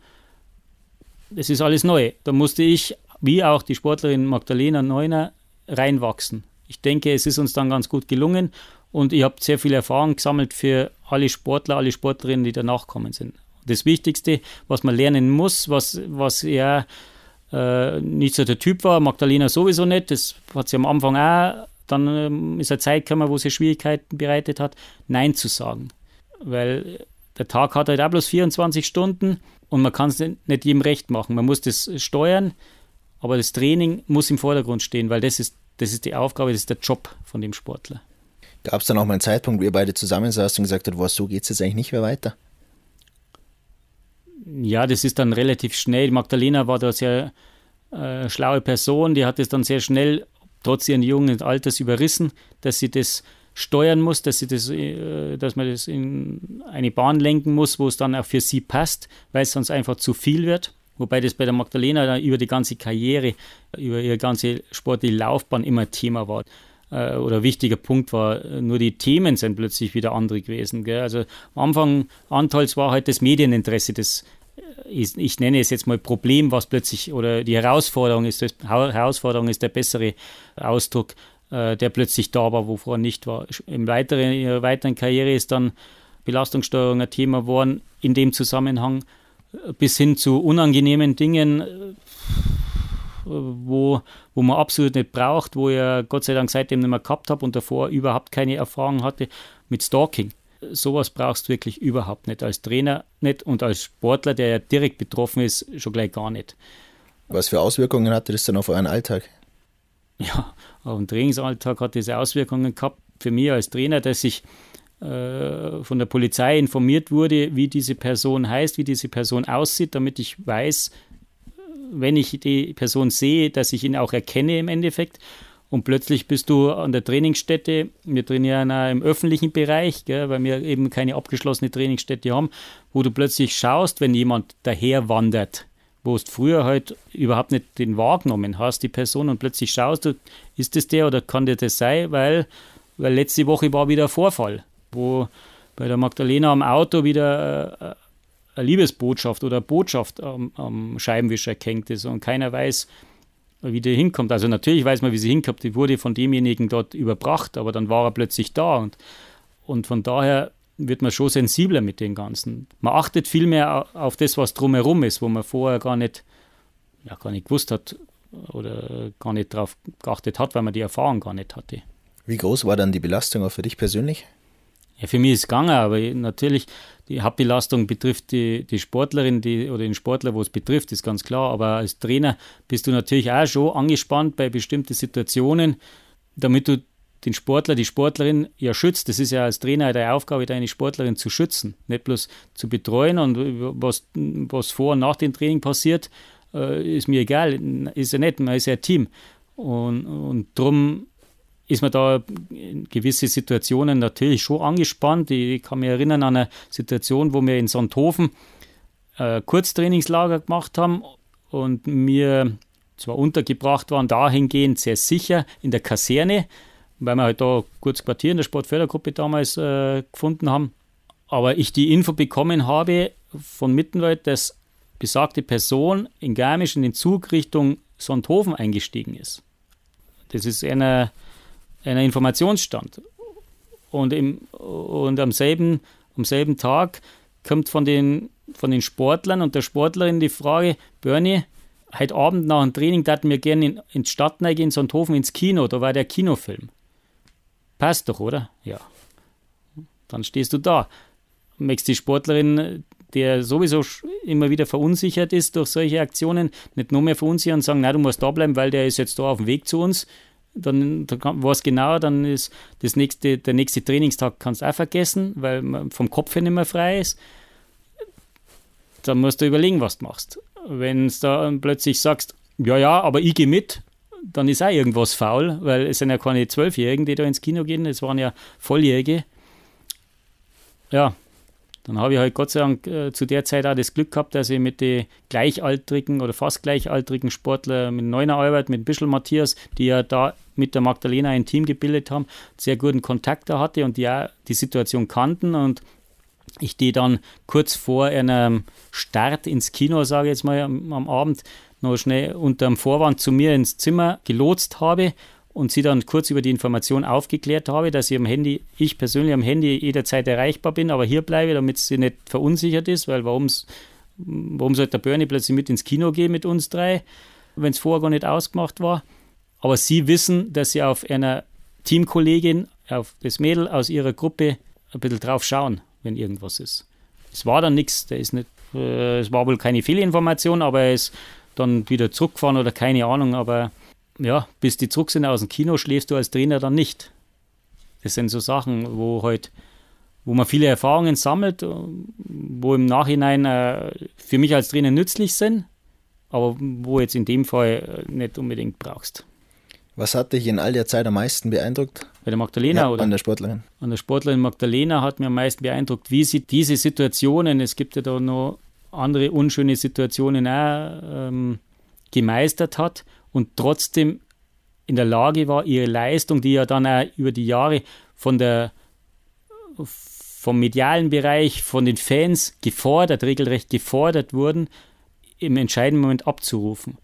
Das ist alles neu. Da musste ich, wie auch die Sportlerin Magdalena Neuner, reinwachsen. Ich denke, es ist uns dann ganz gut gelungen und ich habe sehr viel Erfahrung gesammelt für alle Sportler, alle Sportlerinnen, die danach kommen sind das Wichtigste, was man lernen muss, was, was er äh, nicht so der Typ war, Magdalena sowieso nicht, das hat sie am Anfang auch, dann ähm, ist eine Zeit gekommen, wo sie Schwierigkeiten bereitet hat, Nein zu sagen. Weil der Tag hat halt auch bloß 24 Stunden und man kann es nicht jedem recht machen. Man muss das steuern, aber das Training muss im Vordergrund stehen, weil das ist, das ist die Aufgabe, das ist der Job von dem Sportler. Gab es dann auch mal einen Zeitpunkt, wo ihr beide zusammensaßt und gesagt habt, so geht es jetzt eigentlich nicht mehr weiter? ja, das ist dann relativ schnell. Magdalena war da sehr äh, schlaue Person, die hat es dann sehr schnell, trotz ihren jungen Alters, überrissen, dass sie das steuern muss, dass sie das, äh, dass man das in eine Bahn lenken muss, wo es dann auch für sie passt, weil es sonst einfach zu viel wird. Wobei das bei der Magdalena über die ganze Karriere, über ihre ganze sportliche Laufbahn immer Thema war äh, oder wichtiger Punkt war, nur die Themen sind plötzlich wieder andere gewesen. Gell? Also am Anfang Antals war halt das Medieninteresse, das ich, ich, nenne es jetzt mal Problem, was plötzlich, oder die Herausforderung ist, das, Herausforderung ist der bessere Ausdruck, äh, der plötzlich da war, wovor nicht war. Im weiteren, in ihrer weiteren Karriere ist dann Belastungssteuerung ein Thema geworden, in dem Zusammenhang äh, bis hin zu unangenehmen Dingen, äh, wo, wo man absolut nicht braucht, wo ich Gott sei Dank seitdem nicht mehr gehabt habe und davor überhaupt keine Erfahrung hatte mit Stalking sowas brauchst du wirklich überhaupt nicht. Als Trainer nicht und als Sportler, der ja direkt betroffen ist, schon gleich gar nicht. Was für Auswirkungen hatte das dann auf euren Alltag? Ja, auf den Trainingsalltag hat das Auswirkungen gehabt. Für mich als Trainer, dass ich äh, von der Polizei informiert wurde, wie diese Person heißt, wie diese Person aussieht, damit ich weiß, wenn ich die Person sehe, dass ich ihn auch erkenne im Endeffekt. Und plötzlich bist du an der Trainingsstätte. Wir trainieren auch im öffentlichen Bereich, gell, weil wir eben keine abgeschlossene Trainingsstätte haben, wo du plötzlich schaust, wenn jemand daher wandert, wo du früher halt überhaupt nicht den wahrgenommen hast, die Person, und plötzlich schaust du, ist das der oder kann der das sein, weil, weil letzte Woche war wieder ein Vorfall, wo bei der Magdalena am Auto wieder äh, eine Liebesbotschaft oder eine Botschaft am, am Scheibenwischer gehängt ist und keiner weiß, wie der hinkommt. Also natürlich weiß man, wie sie hinkommt. Die wurde von demjenigen dort überbracht, aber dann war er plötzlich da. Und, und von daher wird man schon sensibler mit dem Ganzen. Man achtet viel mehr auf das, was drumherum ist, wo man vorher gar nicht, ja, gar nicht gewusst hat oder gar nicht darauf geachtet hat, weil man die Erfahrung gar nicht hatte. Wie groß war dann die Belastung auch für dich persönlich? Ja, für mich ist es gegangen, aber natürlich die Hauptbelastung betrifft die, die Sportlerin die, oder den Sportler, wo es betrifft, ist ganz klar. Aber als Trainer bist du natürlich auch schon angespannt bei bestimmten Situationen, damit du den Sportler, die Sportlerin ja schützt. Das ist ja als Trainer deine Aufgabe, deine Sportlerin zu schützen, nicht bloß zu betreuen und was, was vor und nach dem Training passiert, äh, ist mir egal, ist ja nicht, man ist ja ein Team. Und, und darum ist man da in gewisse Situationen natürlich schon angespannt. Ich kann mich erinnern an eine Situation, wo wir in Sonthofen äh, Kurztrainingslager gemacht haben und wir zwar untergebracht waren, dahingehend sehr sicher in der Kaserne, weil wir halt da kurz Quartier in der Sportfördergruppe damals äh, gefunden haben. Aber ich die Info bekommen habe von Mittenwald, dass besagte Person in Garmisch in den Zug Richtung Sonthofen eingestiegen ist. Das ist einer, einer Informationsstand. Und, im, und am, selben, am selben Tag kommt von den, von den Sportlern und der Sportlerin die Frage, Bernie, heute Abend nach dem Training daten wir gerne in, ins Stadtneige in Sonthofen ins Kino, da war der Kinofilm. Passt doch, oder? Ja. Dann stehst du da. Möchtest die Sportlerin, der sowieso immer wieder verunsichert ist durch solche Aktionen, nicht nur mehr verunsichern und sagen, na, du musst da bleiben, weil der ist jetzt da auf dem Weg zu uns. Dann, dann war es genauer, dann ist das nächste, der nächste Trainingstag kannst du auch vergessen, weil man vom Kopf her nicht mehr frei ist. Dann musst du überlegen, was du machst. Wenn du da plötzlich sagst, ja, ja, aber ich gehe mit, dann ist auch irgendwas faul, weil es sind ja keine Zwölfjährigen, die da ins Kino gehen, es waren ja Volljährige. Ja, dann habe ich halt Gott sei Dank äh, zu der Zeit auch das Glück gehabt, dass ich mit den gleichaltrigen oder fast gleichaltrigen Sportlern, mit Neuner Albert, mit Bischel Matthias, die ja da mit der Magdalena ein Team gebildet haben, sehr guten Kontakt da hatte und die auch die Situation kannten und ich die dann kurz vor einem Start ins Kino, sage ich jetzt mal am, am Abend, noch schnell unter dem Vorwand zu mir ins Zimmer gelotst habe und sie dann kurz über die Information aufgeklärt habe, dass ich am Handy, ich persönlich am Handy jederzeit erreichbar bin, aber hier bleibe, damit sie nicht verunsichert ist, weil warum sollte der Bernie plötzlich mit ins Kino gehen mit uns drei, wenn es vorher gar nicht ausgemacht war. Aber sie wissen, dass sie auf einer Teamkollegin, auf das Mädel aus ihrer Gruppe ein bisschen drauf schauen, wenn irgendwas ist. Es war dann nichts, der ist nicht, äh, es war wohl keine Fehlinformation, aber er ist dann wieder zurückgefahren oder keine Ahnung, aber ja, bis die zurück sind aus dem Kino, schläfst du als Trainer dann nicht. Das sind so Sachen, wo halt, wo man viele Erfahrungen sammelt, wo im Nachhinein äh, für mich als Trainer nützlich sind, aber wo jetzt in dem Fall äh, nicht unbedingt brauchst. Was hat dich in all der Zeit am meisten beeindruckt? Bei der Magdalena ja, oder? An der Sportlerin. An der Sportlerin Magdalena hat mir am meisten beeindruckt, wie sie diese Situationen, es gibt ja da noch andere unschöne Situationen auch ähm, gemeistert hat und trotzdem in der Lage war, ihre Leistung, die ja dann auch über die Jahre von der, vom medialen Bereich, von den Fans gefordert, regelrecht gefordert wurden, im entscheidenden Moment abzurufen.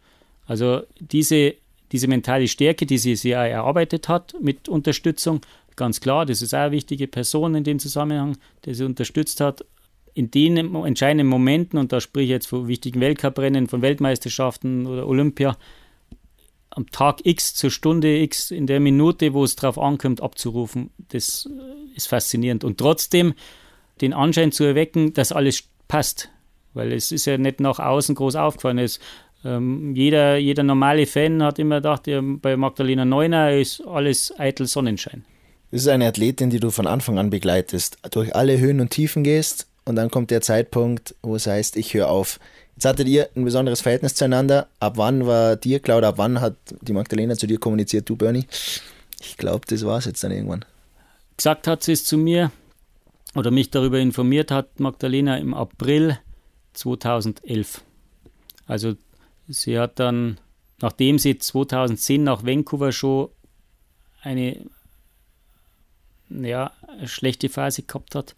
Also diese, diese mentale Stärke, die sie sich erarbeitet hat mit Unterstützung, ganz klar, das ist auch eine wichtige Person in dem Zusammenhang, die sie unterstützt hat, in den entscheidenden Momenten, und da spreche ich jetzt von wichtigen Weltcuprennen, von Weltmeisterschaften oder Olympia, am Tag X zur Stunde X in der Minute, wo es drauf ankommt, abzurufen, das äh, ist faszinierend. Und trotzdem den Anschein zu erwecken, dass alles passt, weil es ist ja nicht nach außen groß aufgefallen. Es, ähm, jeder, jeder normale Fan hat immer gedacht, ja, bei Magdalena Neuner ist alles eitel Sonnenschein. Das ist eine Athletin, die du von Anfang an begleitest, durch alle Höhen und Tiefen gehst und dann kommt der Zeitpunkt, wo es heißt, ich höre auf. Jetzt hattet ihr ein besonderes Verhältnis zueinander. Ab wann war dir klar oder ab wann hat die Magdalena zu dir kommuniziert, du Bernie? Ich glaube, das war es jetzt dann irgendwann. Gesagt hat sie es zu mir oder mich darüber informiert hat Magdalena im April 2011. Also sie hat dann, nachdem sie 2010 nach Vancouver schon eine ja, schlechte Phase gehabt hat,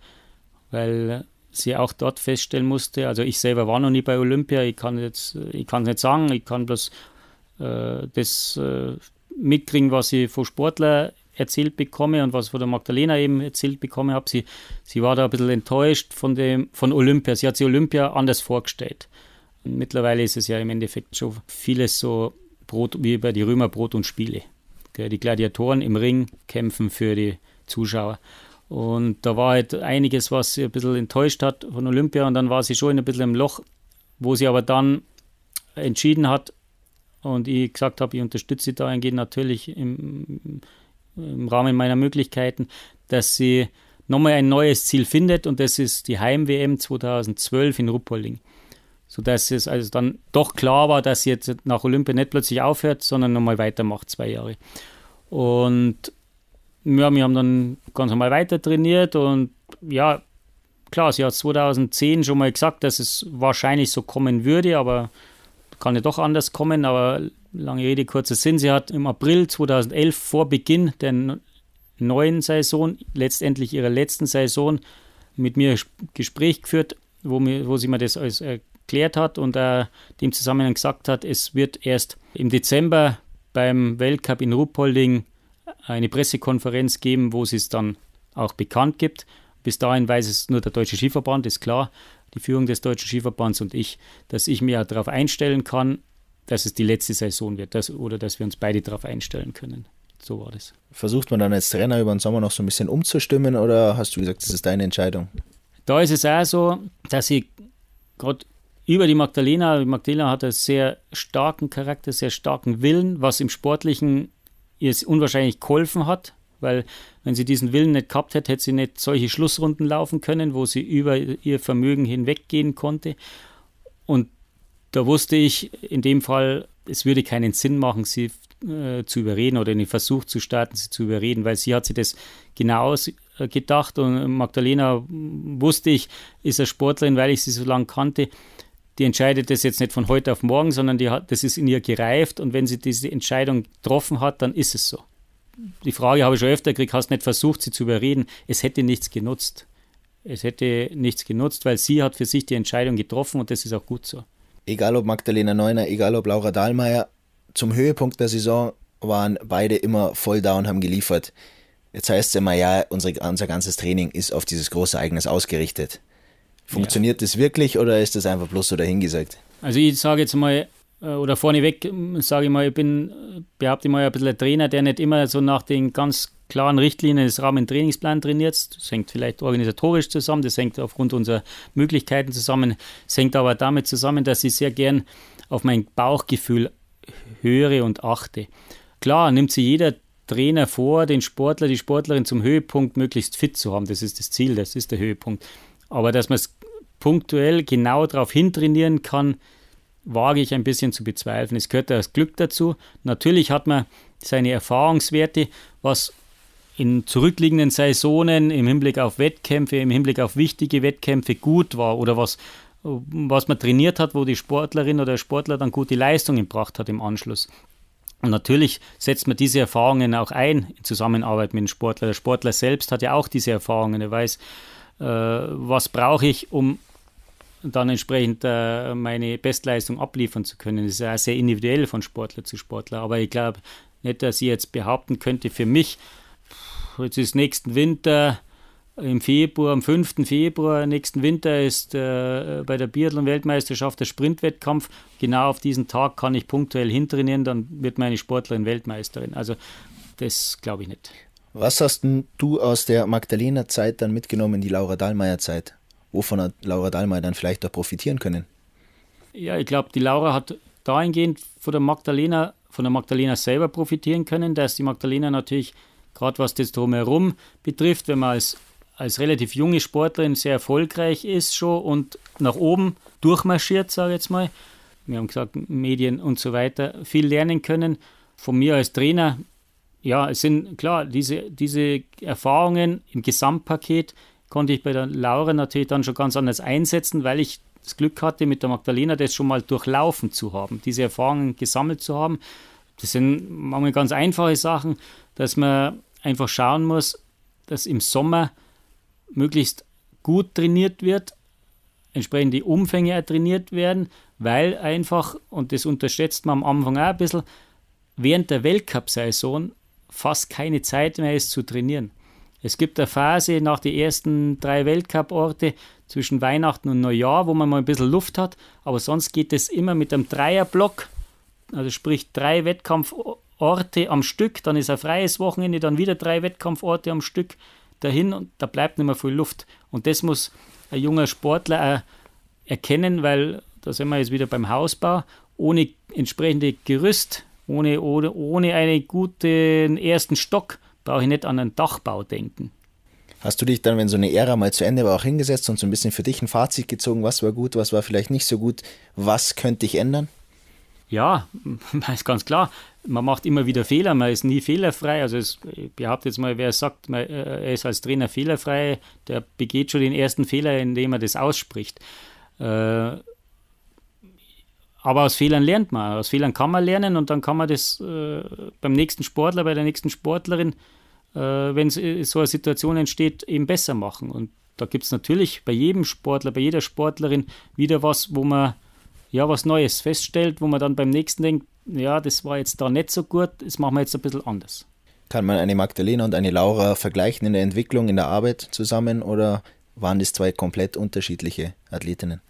weil sie auch dort feststellen musste, also ich selber war noch nie bei Olympia, ich kann jetzt, ich kann es nicht sagen, ich kann bloß äh, das äh, mitkriegen, was ich von Sportlern erzählt bekomme und was von der Magdalena eben erzählt bekomme habe. Sie, sie war da ein bisschen enttäuscht von, dem, von Olympia. Sie hat sich Olympia anders vorgestellt. Und mittlerweile ist es ja im Endeffekt schon vieles so Brot, wie bei die Römer Brot und Spiele. Die Gladiatoren im Ring kämpfen für die Zuschauer. Und da war halt einiges, was sie ein bisschen enttäuscht hat von Olympia. Und dann war sie schon in ein bisschen im Loch, wo sie aber dann entschieden hat und ich gesagt habe, ich unterstütze sie dahingehend natürlich im, im Rahmen meiner Möglichkeiten, dass sie nochmal ein neues Ziel findet und das ist die Heim-WM 2012 in Ruppolding. Sodass es also dann doch klar war, dass sie jetzt nach Olympia nicht plötzlich aufhört, sondern nochmal weitermacht, zwei Jahre. Und ja, wir haben dann ganz normal weiter trainiert und ja, klar, sie hat 2010 schon mal gesagt, dass es wahrscheinlich so kommen würde, aber kann ja doch anders kommen. Aber lange Rede, kurzer Sinn, sie hat im April 2011 vor Beginn der neuen Saison, letztendlich ihrer letzten Saison, mit mir Gespräch geführt, wo, mir, wo sie mir das alles erklärt hat und äh, dem Zusammenhang gesagt hat, es wird erst im Dezember beim Weltcup in Ruppolding eine Pressekonferenz geben, wo sie es dann auch bekannt gibt. Bis dahin weiß es nur der Deutsche Skiverband, ist klar, die Führung des Deutschen Skiverbands und ich, dass ich mir darauf einstellen kann, dass es die letzte Saison wird dass, oder dass wir uns beide darauf einstellen können. So war das. Versucht man dann als Trainer über den Sommer noch so ein bisschen umzustimmen oder hast du gesagt, das ist deine Entscheidung? Da ist es auch so, dass ich gerade über die Magdalena, die Magdalena hat einen sehr starken Charakter, sehr starken Willen, was im Sportlichen ihr unwahrscheinlich geholfen hat, weil wenn sie diesen Willen nicht gehabt hätte, hätte sie nicht solche Schlussrunden laufen können, wo sie über ihr Vermögen hinweggehen konnte. Und da wusste ich in dem Fall, es würde keinen Sinn machen, sie äh, zu überreden oder den Versuch zu starten, sie zu überreden, weil sie hat sich das genau gedacht und Magdalena wusste ich, ist eine Sportlerin, weil ich sie so lange kannte, die entscheidet das jetzt nicht von heute auf morgen, sondern die hat, das ist in ihr gereift und wenn sie diese Entscheidung getroffen hat, dann ist es so. Die Frage habe ich schon öfter gekriegt, hast nicht versucht, sie zu überreden. Es hätte nichts genutzt. Es hätte nichts genutzt, weil sie hat für sich die Entscheidung getroffen und das ist auch gut so. Egal ob Magdalena Neuner, egal ob Laura Dahlmeier, zum Höhepunkt der Saison waren beide immer voll da und haben geliefert. Jetzt heißt es immer, ja, unsere, unser ganzes Training ist auf dieses große Ereignis ausgerichtet. Funktioniert ja. das wirklich oder ist das einfach bloß so dahingesagt? Also ich sage jetzt mal, äh, oder vorneweg sage ich mal, ich bin, behaupte ich mal, ein bisschen ein Trainer, der nicht immer so nach den ganz klaren Richtlinien des Rahmentrainingsplans trainiert. Das hängt vielleicht organisatorisch zusammen, das hängt aufgrund unserer Möglichkeiten zusammen, das hängt aber damit zusammen, dass ich sehr gern auf mein Bauchgefühl höre und achte. Klar, nimmt sich jeder Trainer vor, den Sportler, die Sportlerin zum Höhepunkt möglichst fit zu haben. Das ist das Ziel, das ist der Höhepunkt. Aber dass man es punktuell genau darauf hintrainieren kann, wage ich ein bisschen zu bezweifeln. Es gehört das Glück dazu. Natürlich hat man seine Erfahrungswerte, was in zurückliegenden Saisonen im Hinblick auf Wettkämpfe, im Hinblick auf wichtige Wettkämpfe gut war oder was, was man trainiert hat, wo die Sportlerin oder der Sportler dann gute Leistungen gebracht hat im Anschluss. Und natürlich setzt man diese Erfahrungen auch ein in Zusammenarbeit mit dem Sportler. Der Sportler selbst hat ja auch diese Erfahrungen. Er weiß, was brauche ich, um dann entsprechend äh, meine Bestleistung abliefern zu können. Das ist ja sehr individuell von Sportler zu Sportler. Aber ich glaube nicht, dass ich jetzt behaupten könnte, für mich, jetzt ist nächsten Winter, im Februar, am 5. Februar nächsten Winter ist äh, bei der Biathlon-Weltmeisterschaft der Sprintwettkampf. Genau auf diesen Tag kann ich punktuell hintrainieren, dann wird meine Sportlerin Weltmeisterin. Also das glaube ich nicht. Was hast du aus der Magdalena-Zeit dann mitgenommen in die Laura Dahlmeier-Zeit? Wovon hat Laura Dahlmeier dann vielleicht auch profitieren können? Ja, ich glaube, die Laura hat dahingehend von der Magdalena, von der Magdalena selber profitieren können, dass die Magdalena natürlich, gerade was das drumherum betrifft, wenn man als, als relativ junge Sportlerin sehr erfolgreich ist schon und nach oben durchmarschiert, sage ich jetzt mal, wir haben gesagt, Medien und so weiter, viel lernen können. Von mir als Trainer ja, es sind klar, diese, diese Erfahrungen im Gesamtpaket konnte ich bei der Laura natürlich dann schon ganz anders einsetzen, weil ich das Glück hatte, mit der Magdalena das schon mal durchlaufen zu haben, diese Erfahrungen gesammelt zu haben. Das sind manchmal ganz einfache Sachen, dass man einfach schauen muss, dass im Sommer möglichst gut trainiert wird, entsprechend die Umfänge trainiert werden, weil einfach, und das unterschätzt man am Anfang auch ein bisschen, während der Weltcup-Saison fast keine Zeit mehr ist zu trainieren. Es gibt eine Phase nach den ersten drei Weltcup-Orte zwischen Weihnachten und Neujahr, wo man mal ein bisschen Luft hat, aber sonst geht es immer mit einem Dreierblock, also sprich drei Wettkampforte am Stück, dann ist ein freies Wochenende, dann wieder drei Wettkampforte am Stück, dahin und da bleibt nicht mehr viel Luft. Und das muss ein junger Sportler auch erkennen, weil da sind wir jetzt wieder beim Hausbau, ohne entsprechende Gerüst, ohne, ohne, ohne einen guten ersten Stock, brauche ich nicht an einen Dachbau denken. Hast du dich dann, wenn so eine Ära mal zu Ende war, auch hingesetzt und so ein bisschen für dich ein Fazit gezogen, was war gut, was war vielleicht nicht so gut, was könnte ich ändern? Ja, ist ganz klar. Man macht immer wieder Fehler, man ist nie fehlerfrei. Also es, ich behaupte jetzt mal, wer sagt, man, äh, er ist als Trainer fehlerfrei, der begeht schon den ersten Fehler, indem er das ausspricht. Äh, aber aus Fehlern lernt man. Aus Fehlern kann man lernen und dann kann man das äh, beim nächsten Sportler, bei der nächsten Sportlerin äh, wenn so eine Situation entsteht, eben besser machen. Und da gibt es natürlich bei jedem Sportler, bei jeder Sportlerin wieder was, wo man ja was Neues feststellt, wo man dann beim nächsten denkt, ja, das war jetzt da nicht so gut, das machen wir jetzt ein bisschen anders. Kann man eine Magdalena und eine Laura vergleichen in der Entwicklung, in der Arbeit zusammen oder waren das zwei komplett unterschiedliche Athletinnen?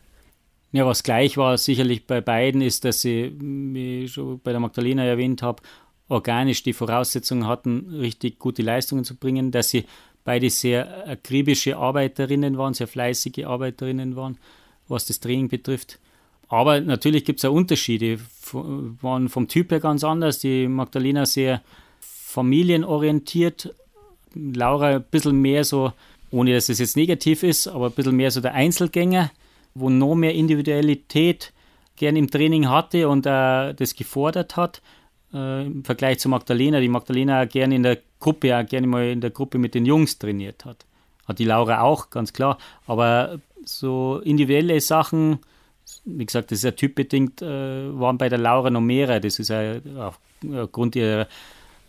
Ja, was gleich war sicherlich bei beiden ist, dass sie, wie ich schon bei der Magdalena erwähnt habe, organisch die Voraussetzungen hatten, richtig gute Leistungen zu bringen, dass sie beide sehr akribische Arbeiterinnen waren, sehr fleißige Arbeiterinnen waren, was das Training betrifft. Aber natürlich gibt es auch Unterschiede, waren vom Typ her ganz anders. Die Magdalena sehr familienorientiert, Laura ein bisschen mehr so, ohne dass es jetzt negativ ist, aber ein bisschen mehr so der Einzelgänger, wo noch mehr Individualität gern im Training hatte und äh, das gefordert hat äh, im Vergleich zu Magdalena. Die Magdalena gerne in der Gruppe, auch gerne mal in der Gruppe mit den Jungs trainiert hat. Hat die Laura auch, ganz klar. Aber so individuelle Sachen, wie gesagt, das ist ja typbedingt, äh, waren bei der Laura noch mehrere. Das ist ja aufgrund ihrer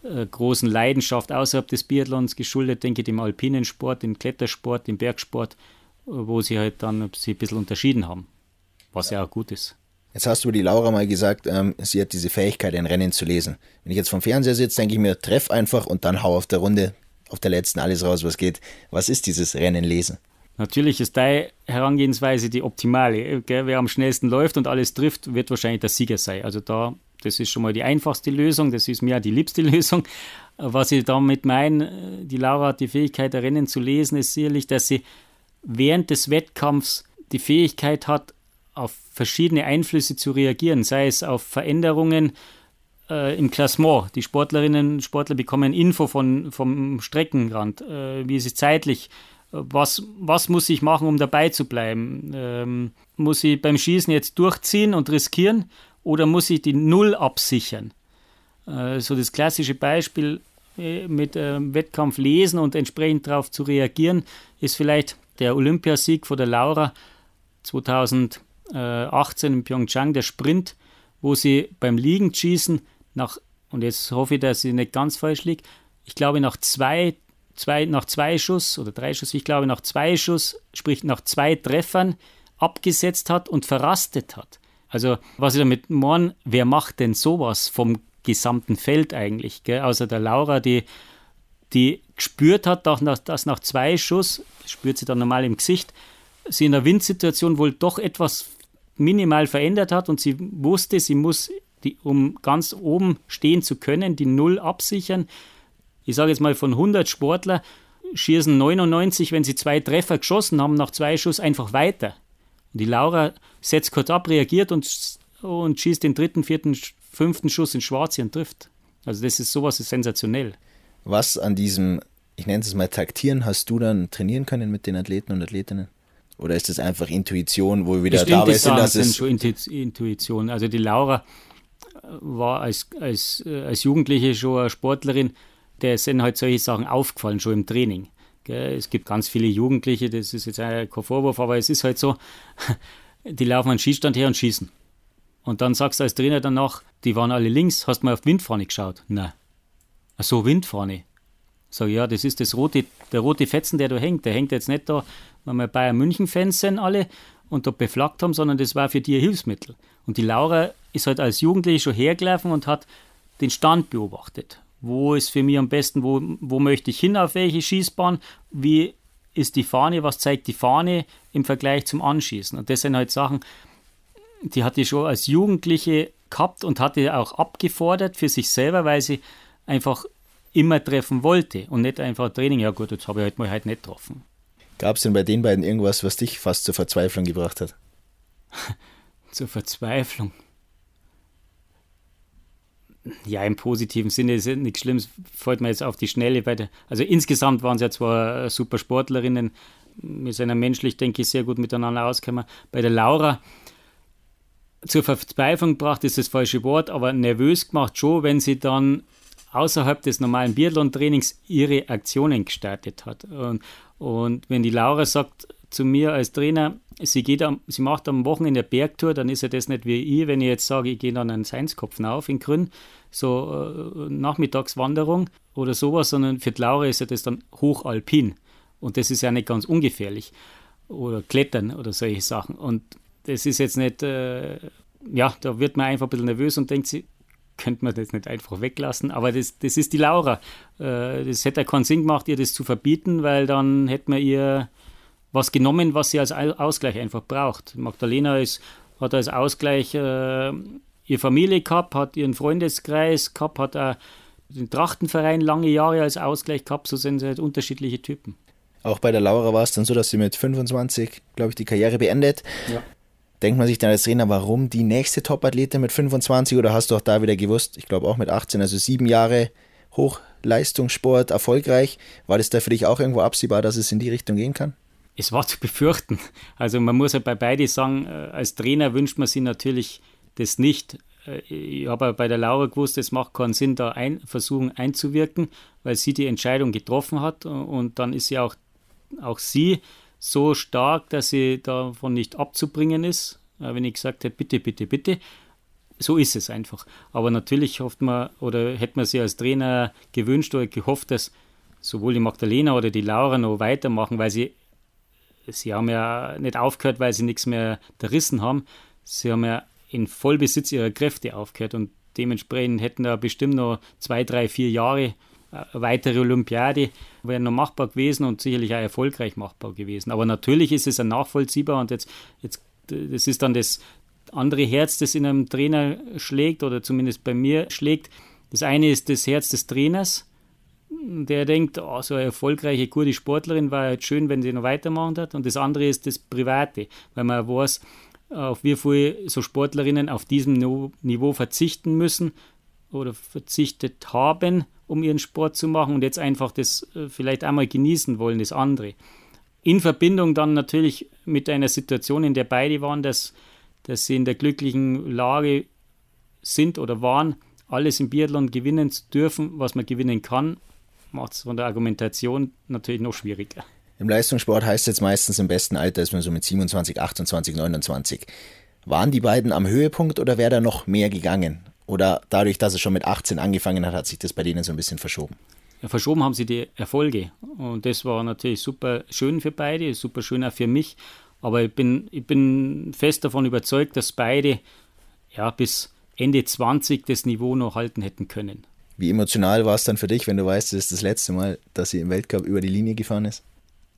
äh, großen Leidenschaft außerhalb des Biathlons geschuldet, denke ich, dem alpinen Sport, dem Klettersport, dem Bergsport, äh, wo sie halt dann sie ein bisschen unterschieden haben, was ja auch gut ist. Jetzt hast du die Laura mal gesagt, ähm, sie hat diese Fähigkeit, ein Rennen zu lesen. Wenn ich jetzt vom Fernseher sitze, denke ich mir, treff einfach und dann hau auf der Runde, auf der letzten alles raus, was geht. Was ist dieses Rennen lesen? Natürlich ist deine Herangehensweise die optimale. Gell? Wer am schnellsten läuft und alles trifft, wird wahrscheinlich der Sieger sein. Also da, das ist schon mal die einfachste Lösung, das ist mir auch die liebste Lösung. Was ich damit meine, die Laura hat die Fähigkeit, ein Rennen zu lesen, ist sicherlich, dass sie während des Wettkampfs die Fähigkeit hat, auf verschiedene Einflüsse zu reagieren, sei es auf Veränderungen äh, im Klassement. Die Sportlerinnen und Sportler bekommen Info von, vom Streckenrand, äh, wie ist es zeitlich, was, was muss ich machen, um dabei zu bleiben? Ähm, muss ich beim Schießen jetzt durchziehen und riskieren oder muss ich die Null absichern? Äh, so das klassische Beispiel äh, mit ähm, Wettkampf lesen und entsprechend darauf zu reagieren, ist vielleicht der Olympiasieg von der Laura 2000. 18 in Pyeongchang, der Sprint, wo sie beim Liegenschießen nach, und jetzt hoffe ich, dass ich nicht ganz falsch liege, ich glaube nach zwei, zwei, nach zwei Schuss oder drei Schuss, ich glaube nach zwei Schuss, sprich nach zwei Treffern, abgesetzt hat und verrastet hat. Also, was ich damit meine, wer macht denn sowas vom gesamten Feld eigentlich? Gell? Außer der Laura, die, die gespürt hat, dass nach zwei Schuss, spürt sie dann normal im Gesicht, sie in der Windsituation wohl doch etwas minimal verändert hat und sie wusste, sie muss, die, um ganz oben stehen zu können, die Null absichern. Ich sage jetzt mal, von 100 Sportler schießen 99, wenn sie zwei Treffer geschossen haben, nach zwei Schuss einfach weiter. Und die Laura setzt kurz ab, reagiert und, und schießt den dritten, vierten, fünften Schuss in Schwarz und trifft. Also das ist sowas ist sensationell. Was an diesem, ich nenne es mal Taktieren, hast du dann trainieren können mit den Athleten und Athletinnen? Oder ist das einfach Intuition, wo wir wieder dabei sind? Das sind schon Intuition. Also die Laura war als, als, äh, als Jugendliche schon eine Sportlerin, der sind halt solche Sachen aufgefallen, schon im Training. Es gibt ganz viele Jugendliche, das ist jetzt kein Vorwurf, aber es ist halt so, die laufen an den Schießstand her und schießen. Und dann sagst du als Trainer danach, die waren alle links, hast du mal auf die Windfahne geschaut? Nein. Ach so, Windfahne. Sag ja, das ist das rote, der rote Fetzen, der da hängt. Der hängt jetzt nicht da, weil wir Bayern München-Fans sind alle und da beflaggt haben, sondern das war für die ein Hilfsmittel. Und die Laura ist halt als Jugendliche schon hergelaufen und hat den Stand beobachtet. Wo ist für mich am besten, wo, wo möchte ich hin, auf welche Schießbahn, wie ist die Fahne, was zeigt die Fahne im Vergleich zum Anschießen. Und das sind halt Sachen, die hat die schon als Jugendliche gehabt und hatte auch abgefordert für sich selber, weil sie einfach immer treffen wollte und nicht einfach Training, ja gut, jetzt habe ich halt mal halt nicht getroffen. Gab es denn bei den beiden irgendwas, was dich fast zur Verzweiflung gebracht hat? zur Verzweiflung? Ja, im positiven Sinne ist nichts Schlimmes, fällt mir jetzt auf die Schnelle. Bei der, also insgesamt waren sie ja zwar super Sportlerinnen, wir sind ja menschlich, denke ich, sehr gut miteinander ausgekommen. Bei der Laura, zur Verzweiflung gebracht ist das falsche Wort, aber nervös gemacht schon, wenn sie dann außerhalb des normalen Biathlon-Trainings ihre Aktionen gestartet hat. Und, und wenn die Laura sagt zu mir als Trainer, sie, geht am, sie macht am Wochenende eine Bergtour, dann ist ja das nicht wie ich, wenn ich jetzt sage, ich gehe dann einen Seinskopf auf in Grün, so äh, Nachmittagswanderung oder sowas, sondern für die Laura ist ja das dann hochalpin. Und das ist ja nicht ganz ungefährlich. Oder Klettern oder solche Sachen. Und das ist jetzt nicht, äh, ja, da wird man einfach ein bisschen nervös und denkt sich, könnte man das nicht einfach weglassen. Aber das, das ist die Laura. Äh, das hätte keinen Sinn gemacht, ihr das zu verbieten, weil dann hätte man ihr was genommen, was sie als Ausgleich einfach braucht. Magdalena ist, hat als Ausgleich äh, ihre Familie gehabt, hat ihren Freundeskreis gehabt, hat auch den Trachtenverein lange Jahre als Ausgleich gehabt. So sind sie halt unterschiedliche Typen. Auch bei der Laura war es dann so, dass sie mit 25, glaube ich, die Karriere beendet. Ja denkt man sich dann als Trainer, warum die nächste Top-Athletin mit 25 oder hast du auch da wieder gewusst, ich glaube auch mit 18, also sieben Jahre Hochleistungssport erfolgreich. War das da für dich auch irgendwo absehbar, dass es in die Richtung gehen kann? Es war zu befürchten. Also man muss ja bei beide sagen, äh, als Trainer wünscht man sich natürlich das nicht. Äh, ich habe bei der Laura gewusst, es macht keinen Sinn, da ein, versuchen einzuwirken, weil sie die Entscheidung getroffen hat und dann ist ja auch, auch sie so stark, dass sie davon nicht abzubringen ist. Wenn ich gesagt hätte, bitte, bitte, bitte. So ist es einfach. Aber natürlich hofft man oder hätte man sich als Trainer gewünscht oder gehofft, dass sowohl die Magdalena oder die Laura noch weitermachen, weil sie, sie haben ja nicht aufgehört, weil sie nichts mehr zerrissen haben. Sie haben ja in Vollbesitz ihrer Kräfte aufgehört und dementsprechend hätten da bestimmt noch zwei, drei, vier Jahre weitere Olympiade wäre noch machbar gewesen und sicherlich auch erfolgreich machbar gewesen. Aber natürlich ist es ein nachvollziehbar und jetzt, jetzt das ist dann das andere Herz, das in einem Trainer schlägt oder zumindest bei mir schlägt. Das eine ist das Herz des Trainers, der denkt, oh, so eine erfolgreiche, gute Sportlerin war halt schön, wenn sie noch weitermachen hat. Und das andere ist das Private, weil man weiß, auf wie viele so Sportlerinnen auf diesem Niveau verzichten müssen oder verzichtet haben, um ihren Sport zu machen und jetzt einfach das äh, vielleicht einmal genießen wollen, das andere. In Verbindung dann natürlich mit einer Situation, in der beide waren, dass, dass sie in der glücklichen Lage sind oder waren, alles im Biathlon gewinnen zu dürfen, was man gewinnen kann, macht es von der Argumentation natürlich noch schwieriger. Im Leistungssport heißt es jetzt meistens im besten Alter ist man so mit 27, 28, 29. Waren die beiden am Höhepunkt oder wäre da noch mehr gegangen? Oder dadurch, dass es schon mit 18 angefangen hat, hat sich das bei denen so ein bisschen verschoben? Ja, verschoben haben sie die Erfolge. Und das war natürlich super schön für beide, super schön auch für mich. Aber ich bin, ich bin fest davon überzeugt, dass beide ja, bis Ende 20 das Niveau noch halten hätten können. Wie emotional war es dann für dich, wenn du weißt, es ist das letzte Mal, dass sie im Weltcup über die Linie gefahren ist?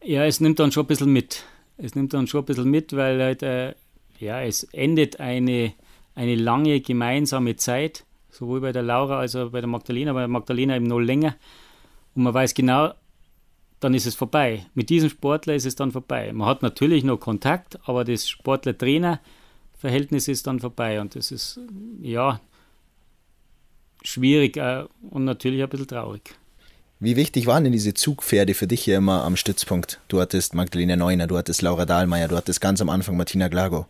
Ja, es nimmt dann schon ein bisschen mit. Es nimmt dann schon ein bisschen mit, weil halt, äh, ja, es endet eine eine lange gemeinsame Zeit, sowohl bei der Laura als auch bei der Magdalena, bei der Magdalena eben noch länger. Und man weiß genau, dann ist es vorbei. Mit diesem Sportler ist es dann vorbei. Man hat natürlich noch Kontakt, aber das Sportler-Trainer-Verhältnis ist dann vorbei. Und das ist, ja, schwierig äh, und natürlich ein bisschen traurig. Wie wichtig waren denn diese Zugpferde für dich hier immer am Stützpunkt? Du hattest Magdalena Neuner, du hattest Laura Dahlmeier, du hattest ganz am Anfang Martina Glago.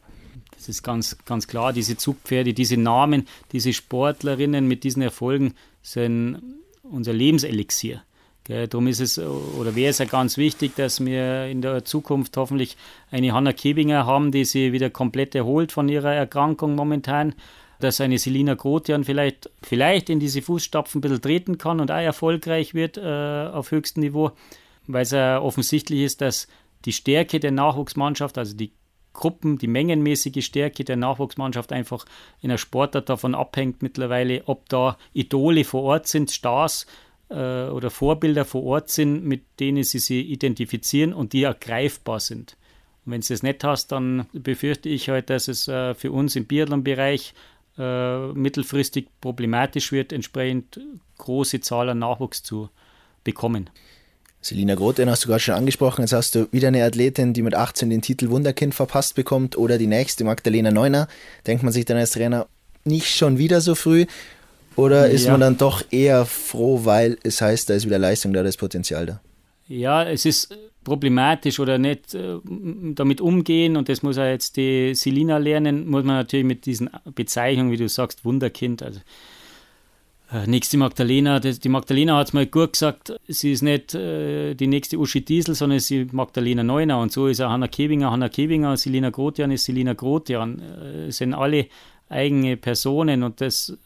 Das ist ganz, ganz klar. Diese Zugpferde, diese Namen, diese Sportlerinnen mit diesen Erfolgen sind unser Lebenselixier. Darum ist es oder wäre es ja ganz wichtig, dass wir in der Zukunft hoffentlich eine Hanna Kebinger haben, die sich wieder komplett erholt von ihrer Erkrankung momentan. Dass eine Selina Grotian vielleicht, vielleicht in diese Fußstapfen ein bisschen treten kann und auch erfolgreich wird äh, auf höchstem Niveau, weil es ja offensichtlich ist, dass die Stärke der Nachwuchsmannschaft, also die Gruppen, die mengenmäßige Stärke der Nachwuchsmannschaft einfach in der Sportart davon abhängt mittlerweile, ob da Idole vor Ort sind, Stars äh, oder Vorbilder vor Ort sind, mit denen sie sich identifizieren und die ergreifbar sind. Und wenn du das nicht hast, dann befürchte ich halt, dass es äh, für uns im Biathlon-Bereich äh, mittelfristig problematisch wird. Entsprechend große Zahl an Nachwuchs zu bekommen. Selina Groth, den hast du gerade schon angesprochen. Jetzt hast du wieder eine Athletin, die mit 18 den Titel Wunderkind verpasst bekommt oder die nächste, Magdalena Neuner. Denkt man sich dann als Trainer nicht schon wieder so früh? Oder ist ja. man dann doch eher froh, weil es heißt, da ist wieder Leistung da, da ist Potenzial da? Ja, es ist problematisch oder nicht äh, damit umgehen und das muss ja jetzt die Selina lernen, muss man natürlich mit diesen Bezeichnungen, wie du sagst, Wunderkind, also äh, nächste Magdalena, die Magdalena hat es mal gut gesagt, sie ist nicht äh, die nächste Uschi Diesel, sondern sie ist Magdalena Neuner. Und so ist auch Hanna Kebinger, Hanna Kebinger, Selina Grotian ist Selina Grotian, äh, sind alle eigene Personen und das,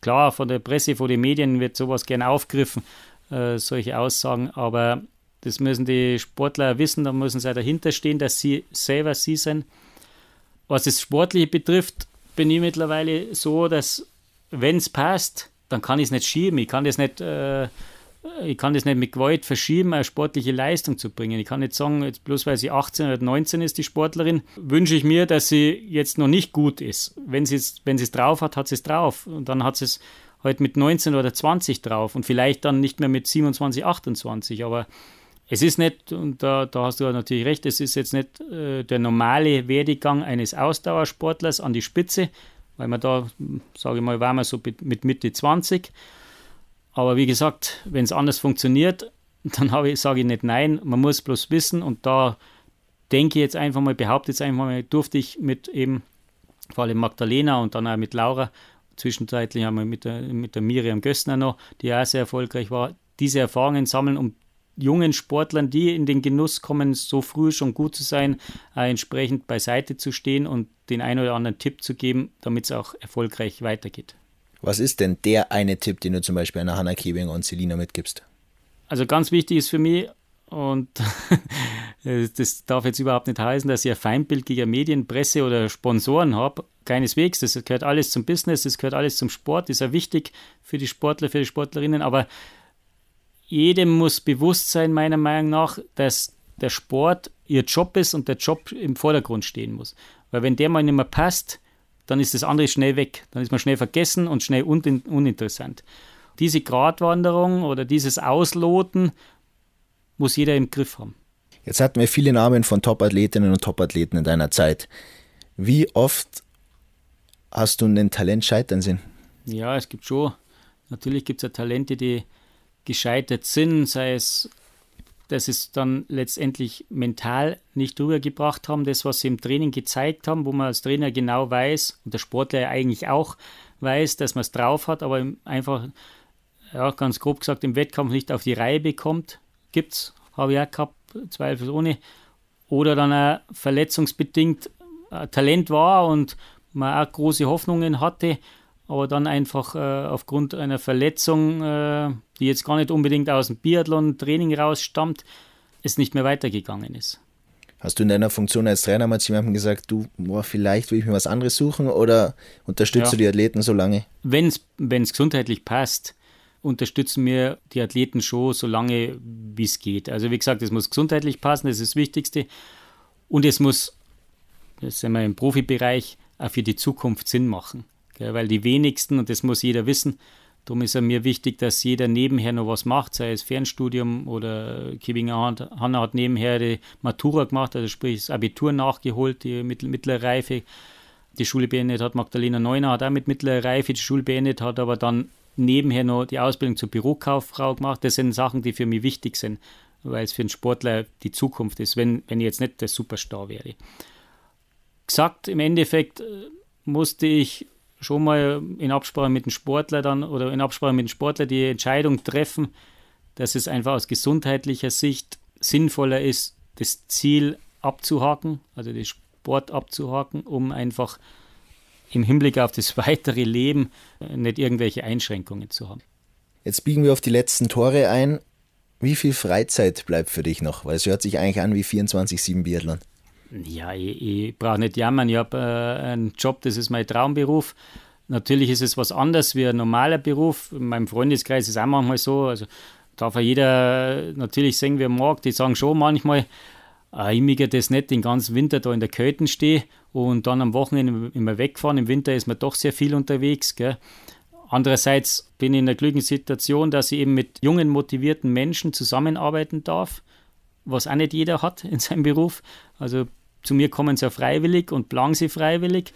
klar, von der Presse, von den Medien wird sowas gern aufgegriffen, äh, solche Aussagen, aber das müssen die Sportler wissen, da müssen sie dahinter stehen, dass sie selber sie sind. Was das Sportliche betrifft, bin ich mittlerweile so, dass wenn es passt, dann kann ich es nicht schieben. Ich kann das nicht, äh, ich kann das nicht mit Gewalt verschieben, eine sportliche Leistung zu bringen. Ich kann nicht sagen, jetzt bloß weil sie 18 oder 19 ist, die Sportlerin, wünsche ich mir, dass sie jetzt noch nicht gut ist. Wenn sie es wenn drauf hat, hat sie es drauf. Und dann hat sie es halt mit 19 oder 20 drauf und vielleicht dann nicht mehr mit 27, 28. Aber es ist nicht, und da, da hast du natürlich recht, es ist jetzt nicht äh, der normale Werdegang eines Ausdauersportlers an die Spitze, weil man da, sage ich mal, war man so mit Mitte 20. Aber wie gesagt, wenn es anders funktioniert, dann ich, sage ich nicht nein. Man muss bloß wissen und da denke ich jetzt einfach mal, behaupte jetzt einfach mal, durfte ich mit eben vor allem Magdalena und dann auch mit Laura, zwischenzeitlich haben wir mit der, mit der Miriam Gössner noch, die auch sehr erfolgreich war, diese Erfahrungen sammeln, um jungen Sportlern, die in den Genuss kommen, so früh schon gut zu sein, äh, entsprechend beiseite zu stehen und den einen oder anderen Tipp zu geben, damit es auch erfolgreich weitergeht. Was ist denn der eine Tipp, den du zum Beispiel einer Hanna Kebinger und Selina mitgibst? Also ganz wichtig ist für mich, und das darf jetzt überhaupt nicht heißen, dass ich ein Feindbild gegen Medien, Presse oder Sponsoren habe. Keineswegs. Das gehört alles zum Business, das gehört alles zum Sport, das ist ja wichtig für die Sportler, für die Sportlerinnen. Aber jedem muss bewusst sein, meiner Meinung nach, dass der Sport ihr Job ist und der Job im Vordergrund stehen muss. Weil wenn der mal nicht mehr passt, dann ist das andere schnell weg. Dann ist man schnell vergessen und schnell un uninteressant. Diese Gratwanderung oder dieses Ausloten muss jeder im Griff haben. Jetzt hatten wir viele Namen von Top-Athletinnen und Top-Athleten in deiner Zeit. Wie oft hast du einen Talent scheitern sehen? Ja, es gibt schon. Natürlich gibt es ja Talente, die gescheitert sind, sei es, dass es dann letztendlich mental nicht rübergebracht haben, das, was sie im Training gezeigt haben, wo man als Trainer genau weiß und der Sportler ja eigentlich auch weiß, dass man es drauf hat, aber einfach, ja, ganz grob gesagt, im Wettkampf nicht auf die Reihe bekommt. Gibt's, habe ich auch gehabt, zweifelsohne. Oder dann auch verletzungsbedingt Talent war und man auch große Hoffnungen hatte aber dann einfach äh, aufgrund einer Verletzung, äh, die jetzt gar nicht unbedingt aus dem Biathlon-Training rausstammt, es nicht mehr weitergegangen ist. Hast du in deiner Funktion als Trainer mal zu jemandem gesagt, du, boah, vielleicht will ich mir was anderes suchen oder unterstützt ja. du die Athleten so lange? Wenn es gesundheitlich passt, unterstützen wir die Athleten schon so lange, wie es geht. Also wie gesagt, es muss gesundheitlich passen, das ist das Wichtigste. Und es muss, das sind wir im Profibereich, auch für die Zukunft Sinn machen. Gell, weil die wenigsten, und das muss jeder wissen, darum ist es mir wichtig, dass jeder nebenher noch was macht, sei es Fernstudium oder Kibinger Hanna hat nebenher die Matura gemacht, also sprich das Abitur nachgeholt, die mittlere Reife. Die Schule beendet hat Magdalena Neuner, hat auch mit mittlerer Reife die Schule beendet, hat aber dann nebenher noch die Ausbildung zur Bürokauffrau gemacht. Das sind Sachen, die für mich wichtig sind, weil es für einen Sportler die Zukunft ist, wenn, wenn ich jetzt nicht der Superstar wäre. Gesagt, im Endeffekt äh, musste ich schon mal in Absprache mit dem Sportler dann oder in Absprache mit dem Sportler die Entscheidung treffen, dass es einfach aus gesundheitlicher Sicht sinnvoller ist, das Ziel abzuhaken, also den Sport abzuhaken, um einfach im Hinblick auf das weitere Leben nicht irgendwelche Einschränkungen zu haben. Jetzt biegen wir auf die letzten Tore ein. Wie viel Freizeit bleibt für dich noch? Weil es hört sich eigentlich an wie 24-7 Biathlon. Ja, ich, ich brauche nicht jammern. Ich habe äh, einen Job, das ist mein Traumberuf. Natürlich ist es was anderes wie ein normaler Beruf. In meinem Freundeskreis ist es auch manchmal so. Also darf ja jeder natürlich sehen, wie er mag. Die sagen schon manchmal, äh, ich mag das nicht den ganzen Winter da in der Kälte stehe und dann am Wochenende immer wegfahren. Im Winter ist man doch sehr viel unterwegs. Gell? Andererseits bin ich in der glücklichen Situation, dass ich eben mit jungen, motivierten Menschen zusammenarbeiten darf, was auch nicht jeder hat in seinem Beruf. Also zu mir kommen sie ja freiwillig und planen sie freiwillig.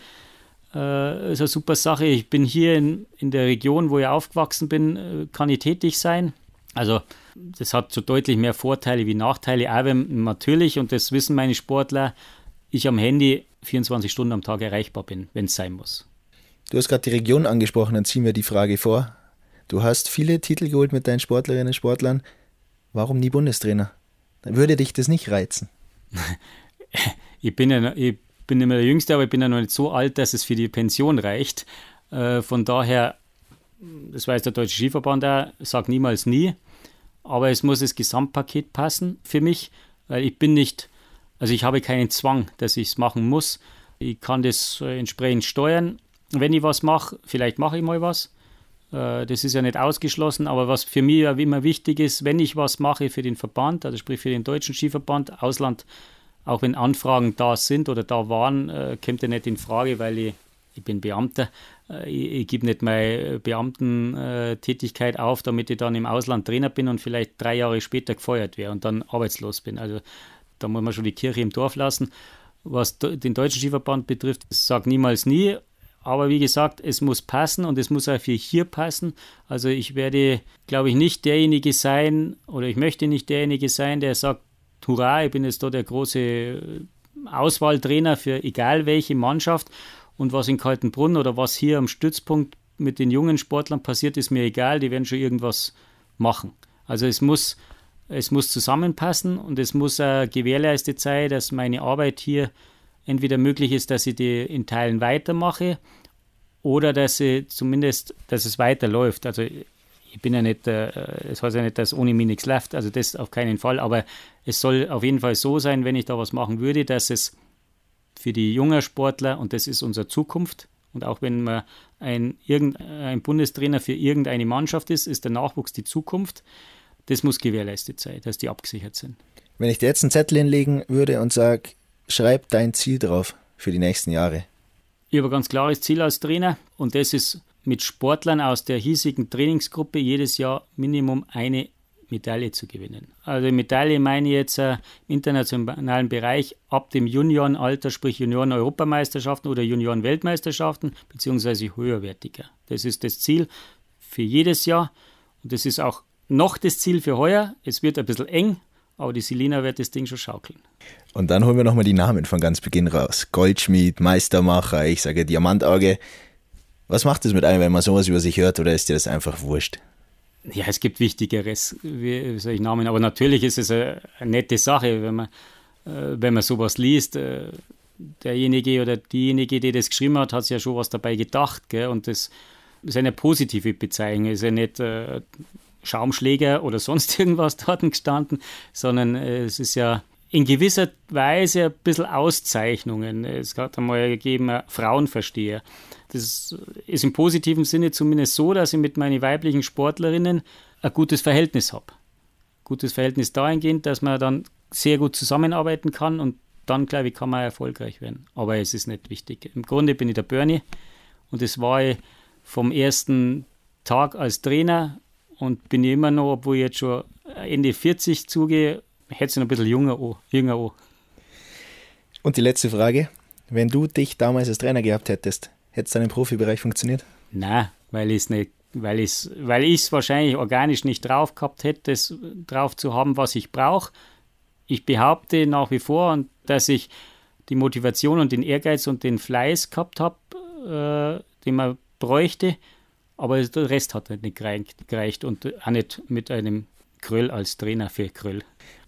Äh, ist eine super Sache. Ich bin hier in, in der Region, wo ich aufgewachsen bin, äh, kann ich tätig sein. Also das hat so deutlich mehr Vorteile wie Nachteile. Aber natürlich, und das wissen meine Sportler, ich am Handy 24 Stunden am Tag erreichbar bin, wenn es sein muss. Du hast gerade die Region angesprochen, dann ziehen wir die Frage vor. Du hast viele Titel geholt mit deinen Sportlerinnen und Sportlern. Warum nie Bundestrainer? Würde dich das nicht reizen? ich bin ja, ich bin nicht mehr der Jüngste, aber ich bin ja noch nicht so alt, dass es für die Pension reicht. Äh, von daher, das weiß der Deutsche Skiverband auch, sagt niemals nie. Aber es muss das Gesamtpaket passen für mich, weil ich bin nicht, also ich habe keinen Zwang, dass ich es machen muss. Ich kann das äh, entsprechend steuern. Wenn ich was mache, vielleicht mache ich mal was. Äh, das ist ja nicht ausgeschlossen, aber was für mich ja immer wichtig ist, wenn ich was mache für den Verband, also sprich für den Deutschen Skiverband, Ausland auch wenn Anfragen da sind oder da waren, äh, kommt ja nicht in Frage, weil ich, ich bin Beamter. Äh, ich, ich gebe nicht meine Beamtentätigkeit auf, damit ich dann im Ausland Trainer bin und vielleicht drei Jahre später gefeuert wäre und dann arbeitslos bin. Also da muss man schon die Kirche im Dorf lassen. Was den Deutschen Skiverband betrifft, sage niemals nie. Aber wie gesagt, es muss passen und es muss auch für hier passen. Also ich werde, glaube ich, nicht derjenige sein oder ich möchte nicht derjenige sein, der sagt, hurra, ich bin jetzt da der große Auswahltrainer für egal welche Mannschaft. Und was in Kaltenbrunn oder was hier am Stützpunkt mit den jungen Sportlern passiert, ist mir egal, die werden schon irgendwas machen. Also es muss, es muss zusammenpassen und es muss äh, gewährleistet sein, dass meine Arbeit hier entweder möglich ist, dass ich die in Teilen weitermache oder dass sie zumindest, dass es weiterläuft. Also ich bin ja nicht, äh, es heißt ja nicht, dass ohne mich nichts läuft, also das auf keinen Fall, aber es soll auf jeden Fall so sein, wenn ich da was machen würde, dass es für die jungen Sportler, und das ist unsere Zukunft, und auch wenn man ein, ein Bundestrainer für irgendeine Mannschaft ist, ist der Nachwuchs die Zukunft. Das muss gewährleistet sein, dass die abgesichert sind. Wenn ich dir jetzt einen Zettel hinlegen würde und sage, schreib dein Ziel drauf für die nächsten Jahre. Ich habe ein ganz klares Ziel als Trainer und das ist mit Sportlern aus der hiesigen Trainingsgruppe jedes Jahr Minimum eine Medaille zu gewinnen. Also Medaille meine ich jetzt äh, im internationalen Bereich ab dem Juniorenalter, sprich Junioren-Europameisterschaften oder Junioren-Weltmeisterschaften, beziehungsweise höherwertiger. Das ist das Ziel für jedes Jahr und das ist auch noch das Ziel für heuer. Es wird ein bisschen eng, aber die Selina wird das Ding schon schaukeln. Und dann holen wir nochmal die Namen von ganz Beginn raus. Goldschmied, Meistermacher, ich sage Diamantauge. Was macht es mit einem, wenn man sowas über sich hört oder ist dir das einfach wurscht? Ja, es gibt Wichtigeres, wie soll ich Namen, aber natürlich ist es eine, nette Sache, wenn man, äh, wenn man sowas liest. Äh, derjenige oder diejenige, die das geschrieben hat, hat sich ja schon was dabei gedacht. Gell? Und das ist eine positive Bezeichnung, ist ja nicht äh, Schaumschläger oder sonst irgendwas dort gestanden, sondern es ist ja in gewisser Weise ein bisschen Auszeichnungen. Es hat einmal gegeben, Frauenversteher. Das ist im positiven Sinne zumindest so, dass ich mit meinen weiblichen Sportlerinnen ein gutes Verhältnis habe. Gutes Verhältnis dahingehend, dass man dann sehr gut zusammenarbeiten kann und dann, glaube ich, kann man erfolgreich werden. Aber es ist nicht wichtig. Im Grunde bin ich der Bernie und das war ich vom ersten Tag als Trainer und bin immer noch, obwohl ich jetzt schon Ende 40 zugehe, hätte noch ein bisschen jünger an, jünger an. Und die letzte Frage. Wenn du dich damals als Trainer gehabt hättest, hätte es dann im Profibereich funktioniert? Nein, weil ich es nicht weil ich es weil wahrscheinlich organisch nicht drauf gehabt hätte, das drauf zu haben, was ich brauche. Ich behaupte nach wie vor, dass ich die Motivation und den Ehrgeiz und den Fleiß gehabt habe, äh, den man bräuchte, aber der Rest hat halt nicht gereicht und auch nicht mit einem Kröll als Trainer für Kröll.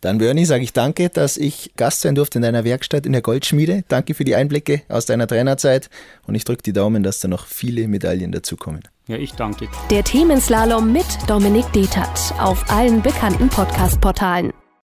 Dann, Bernie, sage ich danke, dass ich Gast sein durfte in deiner Werkstatt in der Goldschmiede. Danke für die Einblicke aus deiner Trainerzeit und ich drücke die Daumen, dass da noch viele Medaillen dazukommen. Ja, ich danke. Der Themenslalom mit Dominik Detert auf allen bekannten Podcast-Portalen.